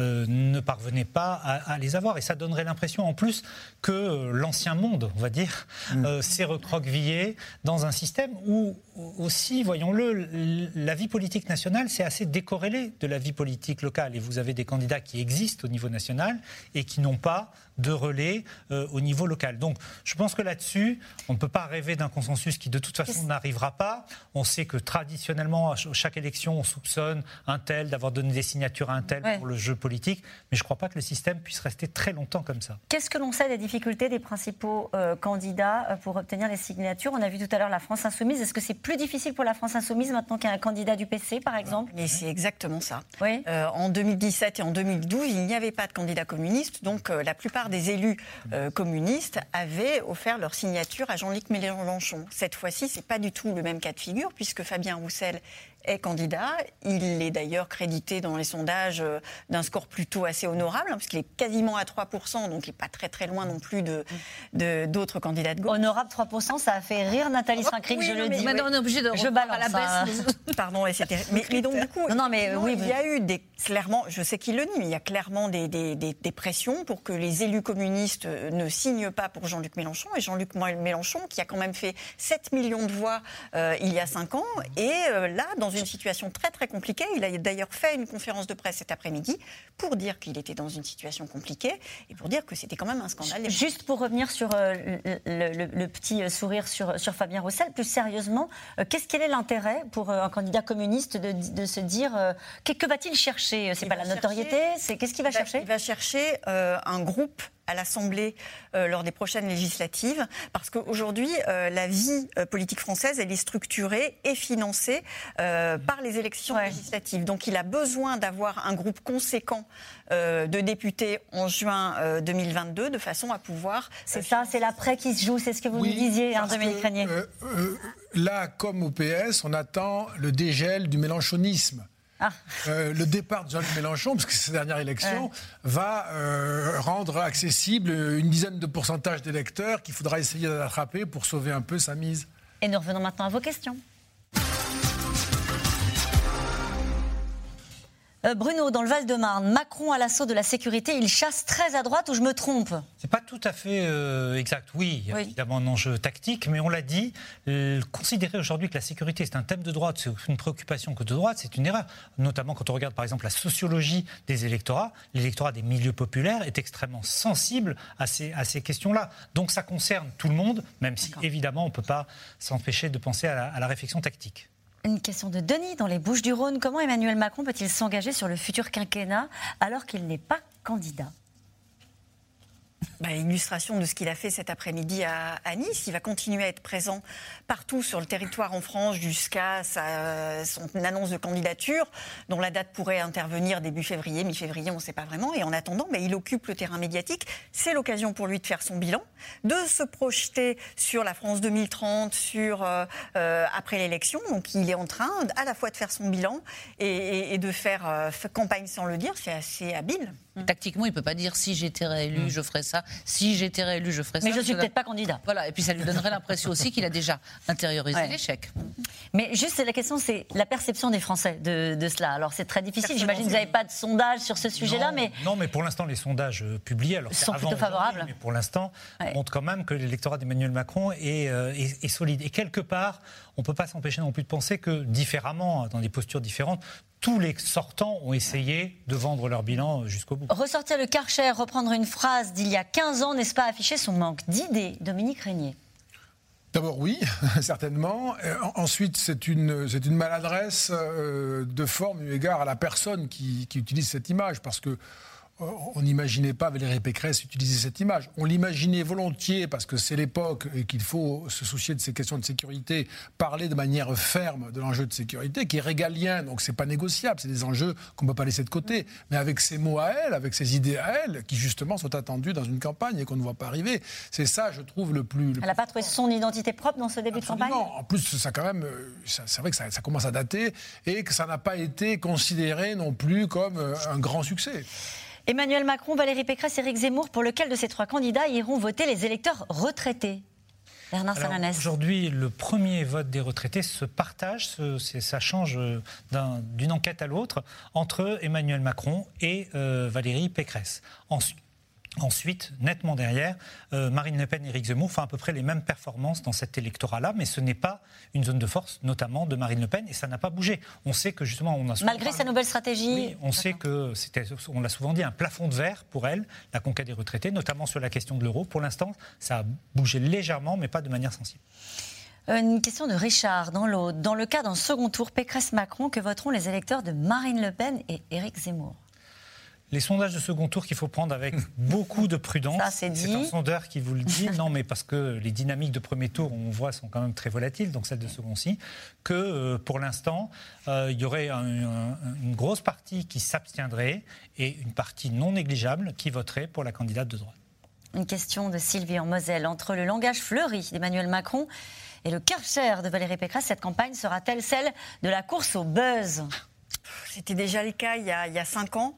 euh, ne parvenait pas à, à les avoir. Et ça donnerait l'impression, en plus, que euh, l'ancien monde, on va dire, euh, s'est recroquevillé dans un système où, aussi, voyons-le, la vie politique nationale, c'est assez décorrélé de la vie politique locale. Et vous avez des candidats qui existent au niveau national et qui n'ont pas de relais euh, au niveau local. Donc je pense que là-dessus, on ne peut pas rêver d'un consensus qui de toute façon n'arrivera pas. On sait que traditionnellement, à ch- chaque élection, on soupçonne un tel d'avoir donné des signatures à un tel Ouais. pour le jeu politique, mais je ne crois pas que le système puisse rester très longtemps comme ça. Qu'est-ce que l'on sait des difficultés des principaux euh, candidats euh, pour obtenir les signatures? On a vu tout à l'heure la France Insoumise. Est-ce que c'est plus difficile pour la France Insoumise maintenant qu'il y a un candidat du PC, par exemple? Mais c'est exactement ça. Oui. Euh, en 2017 et en 2012, il n'y avait pas de candidat communiste, donc euh, la plupart des élus euh, communistes avaient offert leur signature à Jean-Luc Mélenchon. Cette fois-ci, c'est pas du tout le même cas de figure, puisque Fabien Roussel est candidat. Il est d'ailleurs crédité dans les sondages euh, d'un score plutôt assez honorable, hein, puisqu'il est quasiment à 3%, donc il n'est pas très très loin non plus de de- d'autres candidats de gauche. Honorable 3%, ça a fait rire Nathalie Saint-Cric, Oui, je le dis. Maintenant, on est obligé de Je balance à la baisse hein. (laughs) Pardon, et c'était. Mais, mais donc du coup, Non, non, mais oui, il y a eu des clairement, je sais qu'il le nie, mais il y a clairement des, des- des- des pressions pour que les élus communistes euh, ne signent pas pour Jean-Luc Mélenchon et Jean-Luc Mélenchon qui a quand même fait 7 millions de voix euh, il y a 5 ans et euh, là dans une situation très très compliquée, il a d'ailleurs fait une conférence de presse cet après-midi pour dire qu'il était dans une situation compliquée et pour dire que c'était quand même un scandale. Juste pour revenir sur euh, le, le- le petit euh, sourire sur, sur Fabien Roussel, plus sérieusement, euh, qu'est-ce quel est l'intérêt pour un candidat communiste de, de se dire euh, que, que va-t-il chercher? C'est pas la notoriété, c'est qu'est-ce qu'il va chercher? Il va chercher un groupe à l'Assemblée euh, lors des prochaines législatives, parce qu'aujourd'hui, euh, la vie euh, politique française, elle est structurée et financée euh, par les élections législatives. Donc il a besoin d'avoir un groupe conséquent euh, de députés en juin euh, 2022, de façon à pouvoir... C'est ça, c'est l'après qui se joue, c'est ce que vous Oui, nous disiez, hein, Dominique Régnier. euh, euh, là, comme au PS, on attend le dégel du mélenchonisme. Ah. Euh, le départ de Jean-Luc Mélenchon, parce que c'est sa dernière élection, Ouais. va euh, rendre accessible une dizaine de pourcentages d'électeurs qu'il faudra essayer d'attraper pour sauver un peu sa mise. Et nous revenons maintenant à vos questions. Euh, Bruno, dans le Val-de-Marne, Macron à l'assaut de la sécurité, il chasse très à droite ou je me trompe C'est pas tout à fait euh, exact. Oui, il y a évidemment un enjeu tactique, mais on l'a dit, euh, considérer aujourd'hui que la sécurité c'est un thème de droite, c'est une préoccupation que de droite, c'est une erreur. Notamment quand on regarde par exemple la sociologie des électorats, l'électorat des milieux populaires est extrêmement sensible à ces, à ces questions-là. Donc ça concerne tout le monde, même si évidemment on ne peut pas s'empêcher de penser à la, à la réflexion tactique. Une question de Denis dans les Bouches du Rhône. Comment Emmanuel Macron peut-il s'engager sur le futur quinquennat alors qu'il n'est pas candidat? Bah, illustration de ce qu'il a fait cet après-midi à, Nice. Il va continuer à être présent partout sur le territoire en France jusqu'à son annonce de candidature, dont la date pourrait intervenir début février, mi-février, on ne sait pas vraiment. Et en attendant, mais il occupe le terrain médiatique. C'est l'occasion pour lui de faire son bilan, de se projeter sur la France 2030, sur euh, euh, après l'élection. Donc il est en train à la fois de faire son bilan et, de faire euh, campagne sans le dire. C'est assez habile. Tactiquement, il ne peut pas dire si j'étais réélu, mm. je ferais ça. Si j'étais réélu, je ferais ça. Mais je suis peut-être pas candidat. Voilà. Et puis ça lui donnerait l'impression aussi qu'il a déjà intériorisé l'échec. Mais juste la question, c'est la perception des Français de, cela. Alors c'est très difficile. J'imagine que vous n'avez pas de sondage sur ce sujet-là, mais non, mais pour l'instant, les sondages euh, publiés, alors sont plutôt favorables. Mais pour l'instant, montrent quand même que l'électorat d'Emmanuel Macron est, euh, est, est solide. Et quelque part, on ne peut pas s'empêcher non plus de penser que différemment, dans des postures différentes, tous les sortants ont essayé de vendre leur bilan jusqu'au bout. Ressortir le Karcher, reprendre une phrase d'il y a 15 ans, n'est-ce pas afficher son manque d'idées Dominique Régnier? D'abord oui, (laughs) certainement. ensuite, c'est une, une maladresse euh, de forme eu égard à la personne qui, qui utilise cette image, parce que on n'imaginait pas Valérie Pécresse utiliser cette image. On l'imaginait volontiers parce que c'est l'époque et qu'il faut se soucier de ces questions de sécurité, parler de manière ferme de l'enjeu de sécurité qui est régalien, donc c'est pas négociable, c'est des enjeux qu'on ne peut pas laisser de côté. Mais avec ses mots à elle, avec ses idées à elle, qui justement sont attendus dans une campagne et qu'on ne voit pas arriver, c'est ça, je trouve, le plus. elle n'a pas trouvé son identité propre dans ce début de campagne? En plus, ça quand même, euh, c'est vrai que ça, ça commence à dater et que ça n'a pas été considéré non plus comme euh, un grand succès. Emmanuel Macron, Valérie Pécresse, Éric Zemmour, pour lequel de ces trois candidats iront voter les électeurs retraités? Bernard Aujourd'hui, le premier vote des retraités se partage, ça change d'une enquête à l'autre, entre Emmanuel Macron et euh, Valérie Pécresse. Ensuite, Ensuite, nettement derrière, euh, Marine Le Pen et Éric Zemmour font à peu près les mêmes performances dans cet électorat-là, mais ce n'est pas une zone de force, notamment de Marine Le Pen, et ça n'a pas bougé. On sait que justement, on a malgré sa nouvelle stratégie. Oui, on sait que c'était, on l'a souvent dit, un plafond de verre pour elle, la conquête des retraités, notamment sur la question de l'euro. Pour l'instant, ça a bougé légèrement, mais pas de manière sensible. Euh, une question de Richard dans l'autre. Dans le cas d'un second tour Pécresse-Macron, que voteront les électeurs de Marine Le Pen et Éric Zemmour? Les sondages de second tour qu'il faut prendre avec (laughs) beaucoup de prudence. c'est un sondeur qui vous le dit. (laughs) non, mais parce que les dynamiques de premier tour, on voit, sont quand même très volatiles, donc celles de second aussi. Que euh, pour l'instant, euh, il y aurait une grosse partie qui s'abstiendrait et une partie non négligeable qui voterait pour la candidate de droite. Une question de Sylvie en Moselle. Entre le langage fleuri d'Emmanuel Macron et le karcher de Valérie Pécresse, cette campagne sera-t-elle celle de la course au buzz? C'était déjà le cas il y a, il y a cinq ans.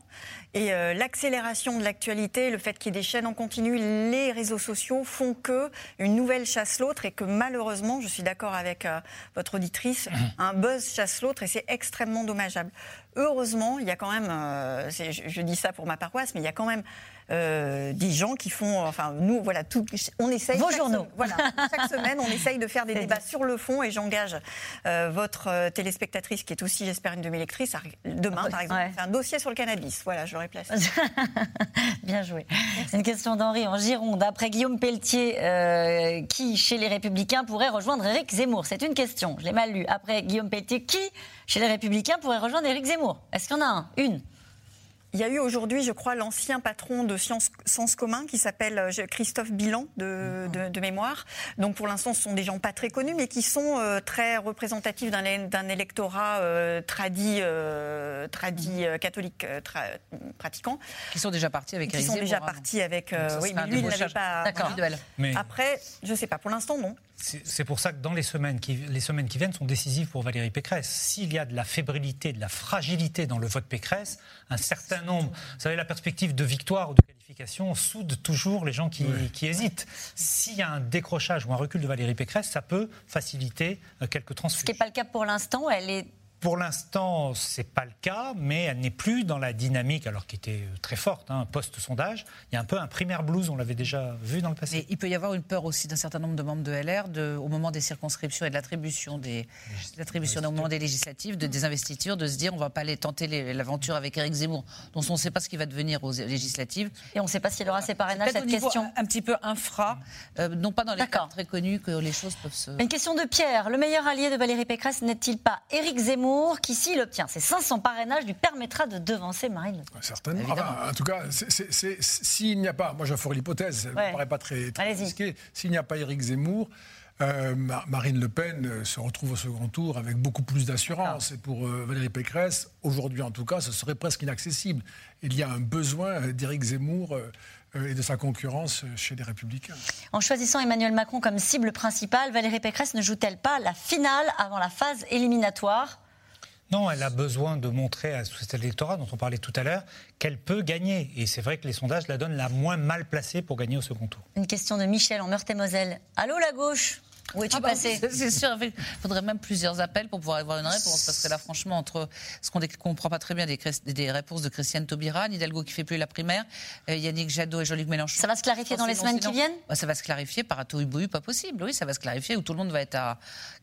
Et euh, l'accélération de l'actualité, le fait qu'il y ait des chaînes en continu, les réseaux sociaux font que une nouvelle chasse l'autre et que malheureusement, je suis d'accord avec euh, votre auditrice, un buzz chasse l'autre et c'est extrêmement dommageable. Heureusement, il y a quand même, euh, je, dis ça pour ma paroisse, mais il y a quand même euh, des gens qui font, enfin nous, voilà, tout, on essaye. Vos journaux. voilà, chaque semaine, on essaye de faire des débats sur le fond et j'engage euh, votre téléspectatrice qui est aussi, j'espère, une de mes lectrices, demain, par exemple, un dossier sur le cannabis. Voilà, je l'aurais placé. (laughs) Bien joué. Une question d'Henri en Gironde. Après Guillaume Pelletier, qui, chez les Républicains, pourrait rejoindre Éric Zemmour? C'est une question. Je l'ai mal lu. Après Guillaume Pelletier, qui, chez les Républicains, pourrait rejoindre Éric Zemmour? Est-ce qu'il y en a un? Une il y a eu aujourd'hui, je crois, l'ancien patron de Sciences Sens Commun qui s'appelle euh, Christophe Bilan de, de, mémoire. Donc pour l'instant, ce sont des gens pas très connus, mais qui sont euh, très représentatifs d'un électorat euh, tradi, tradi catholique pratiquant. Qui sont déjà partis avec Qui sont déjà partis avec. oui, mais lui, il n'avait pas. D'accord. Après, je ne sais pas. Pour l'instant, non. C'est pour ça que dans les semaines, qui, les semaines qui viennent sont décisives pour Valérie Pécresse. S'il y a de la fébrilité, de la fragilité dans le vote Pécresse, un certain nombre, vous savez, la perspective de victoire ou de qualification soude toujours les gens qui, hésitent. S'il y a un décrochage ou un recul de Valérie Pécresse, ça peut faciliter euh, quelques transfuges. Ce qui n'est pas le cas pour l'instant, elle est Pour l'instant, ce n'est pas le cas, mais elle n'est plus dans la dynamique, alors qui était très forte, hein, post-sondage. Il y a un peu un primaire blues, on l'avait déjà vu dans le passé. Mais il peut y avoir une peur aussi d'un certain nombre de membres de LR, de, au moment des circonscriptions et de l'attribution des, l'attribution au moment des législatives, de, des investitures, de se dire on ne va pas aller tenter l'aventure avec Éric Zemmour, dont on ne sait pas ce qui va devenir aux législatives. Et on ne sait pas s'il aura ses parrainages, cette question. Un petit peu infra, euh, non pas dans les cas très connus que les choses peuvent se... Une question de Pierre. Le meilleur allié de Valérie Pécresse n'est-il pas Éric Zemmour? Qui, s'il obtient ses 500 parrainages, lui permettra de devancer Marine Le Pen. Certainement. en tout cas, s'il n'y a pas, moi je ferai l'hypothèse, ça ne me paraît pas très, très risqué, s'il n'y a pas Éric Zemmour, euh, Marine Le Pen euh, se retrouve au second tour avec beaucoup plus d'assurance. Ah. Et pour euh, Valérie Pécresse, aujourd'hui en tout cas, ce serait presque inaccessible. Il y a un besoin d'Éric Zemmour et de sa concurrence chez les Républicains. En choisissant Emmanuel Macron comme cible principale, Valérie Pécresse ne joue-t-elle pas la finale avant la phase éliminatoire? Non, elle a besoin de montrer à cet électorat dont on parlait tout à l'heure qu'elle peut gagner. Et c'est vrai que les sondages la donnent la moins mal placée pour gagner au second tour. Une question de Michel en Meurthe-et-Moselle. Allô la gauche? Où es-tu ah bah, passé C'est sûr, il faudrait même plusieurs appels pour pouvoir avoir une réponse. Parce que là, franchement, entre ce qu'on ne comprend pas très bien des, des, réponses de Christiane Taubira, Hidalgo qui fait plus la primaire, euh, Yannick Jadot et Jean-Luc Mélenchon. Ça va se clarifier dans les semaines qui viennent bah, Ça va se clarifier par taux pas possible. Oui, ça va se clarifier où tout le monde va être à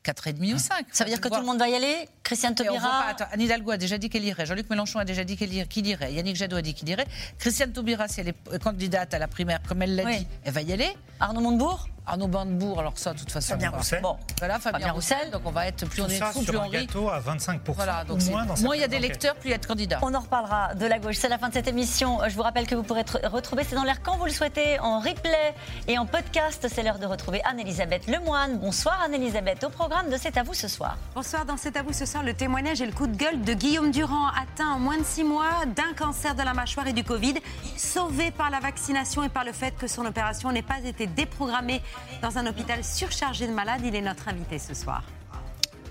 4,5 ou 5. Ça veut dire que tout le monde va y aller Christiane Taubira Anne Hidalgo a déjà dit qu'elle irait. Jean-Luc Mélenchon a déjà dit qu'il irait. Yannick Jadot a dit qu'il irait. Christiane Taubira, si elle est candidate à la primaire, comme elle l'a dit, elle va y aller. Arnaud Montebourg Arnaud Montebourg, alors ça, de toute façon. Fabien Roussel. Bon, voilà, Fabien, Roussel. Donc on va être plus on est fou, plus on rit. gâteau à 25 voilà, donc moins, moins il y a d'électeurs, plus il y a de candidats. On en reparlera de la gauche. C'est la fin de cette émission. Je vous rappelle que vous pourrez retrouver C'est dans l'air quand vous le souhaitez, en replay et en podcast. C'est l'heure de retrouver Anne-Elisabeth Lemoine. Bonsoir Anne-Elisabeth. Au programme de C'est à vous ce soir. Bonsoir. Dans C'est à vous ce soir, le témoignage et le coup de gueule de Guillaume Durand, atteint en moins de six mois d'un cancer de la mâchoire et du Covid, sauvé par la vaccination et par le fait que son opération n'ait pas été déprogrammée dans un hôpital surchargé de malades. Il est notre invité ce soir.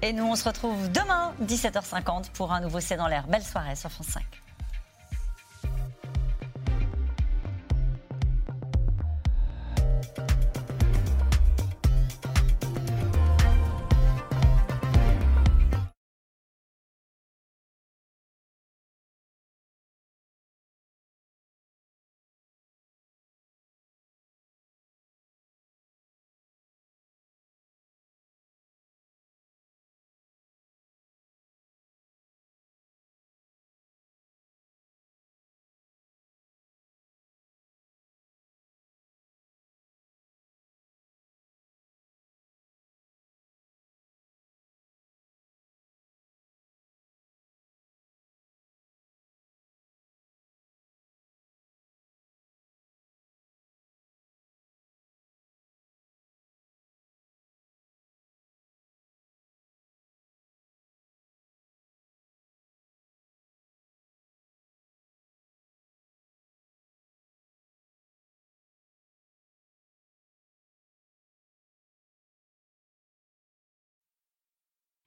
Et nous, on se retrouve demain, 17h50, pour un nouveau C'est dans l'air. Belle soirée sur France 5.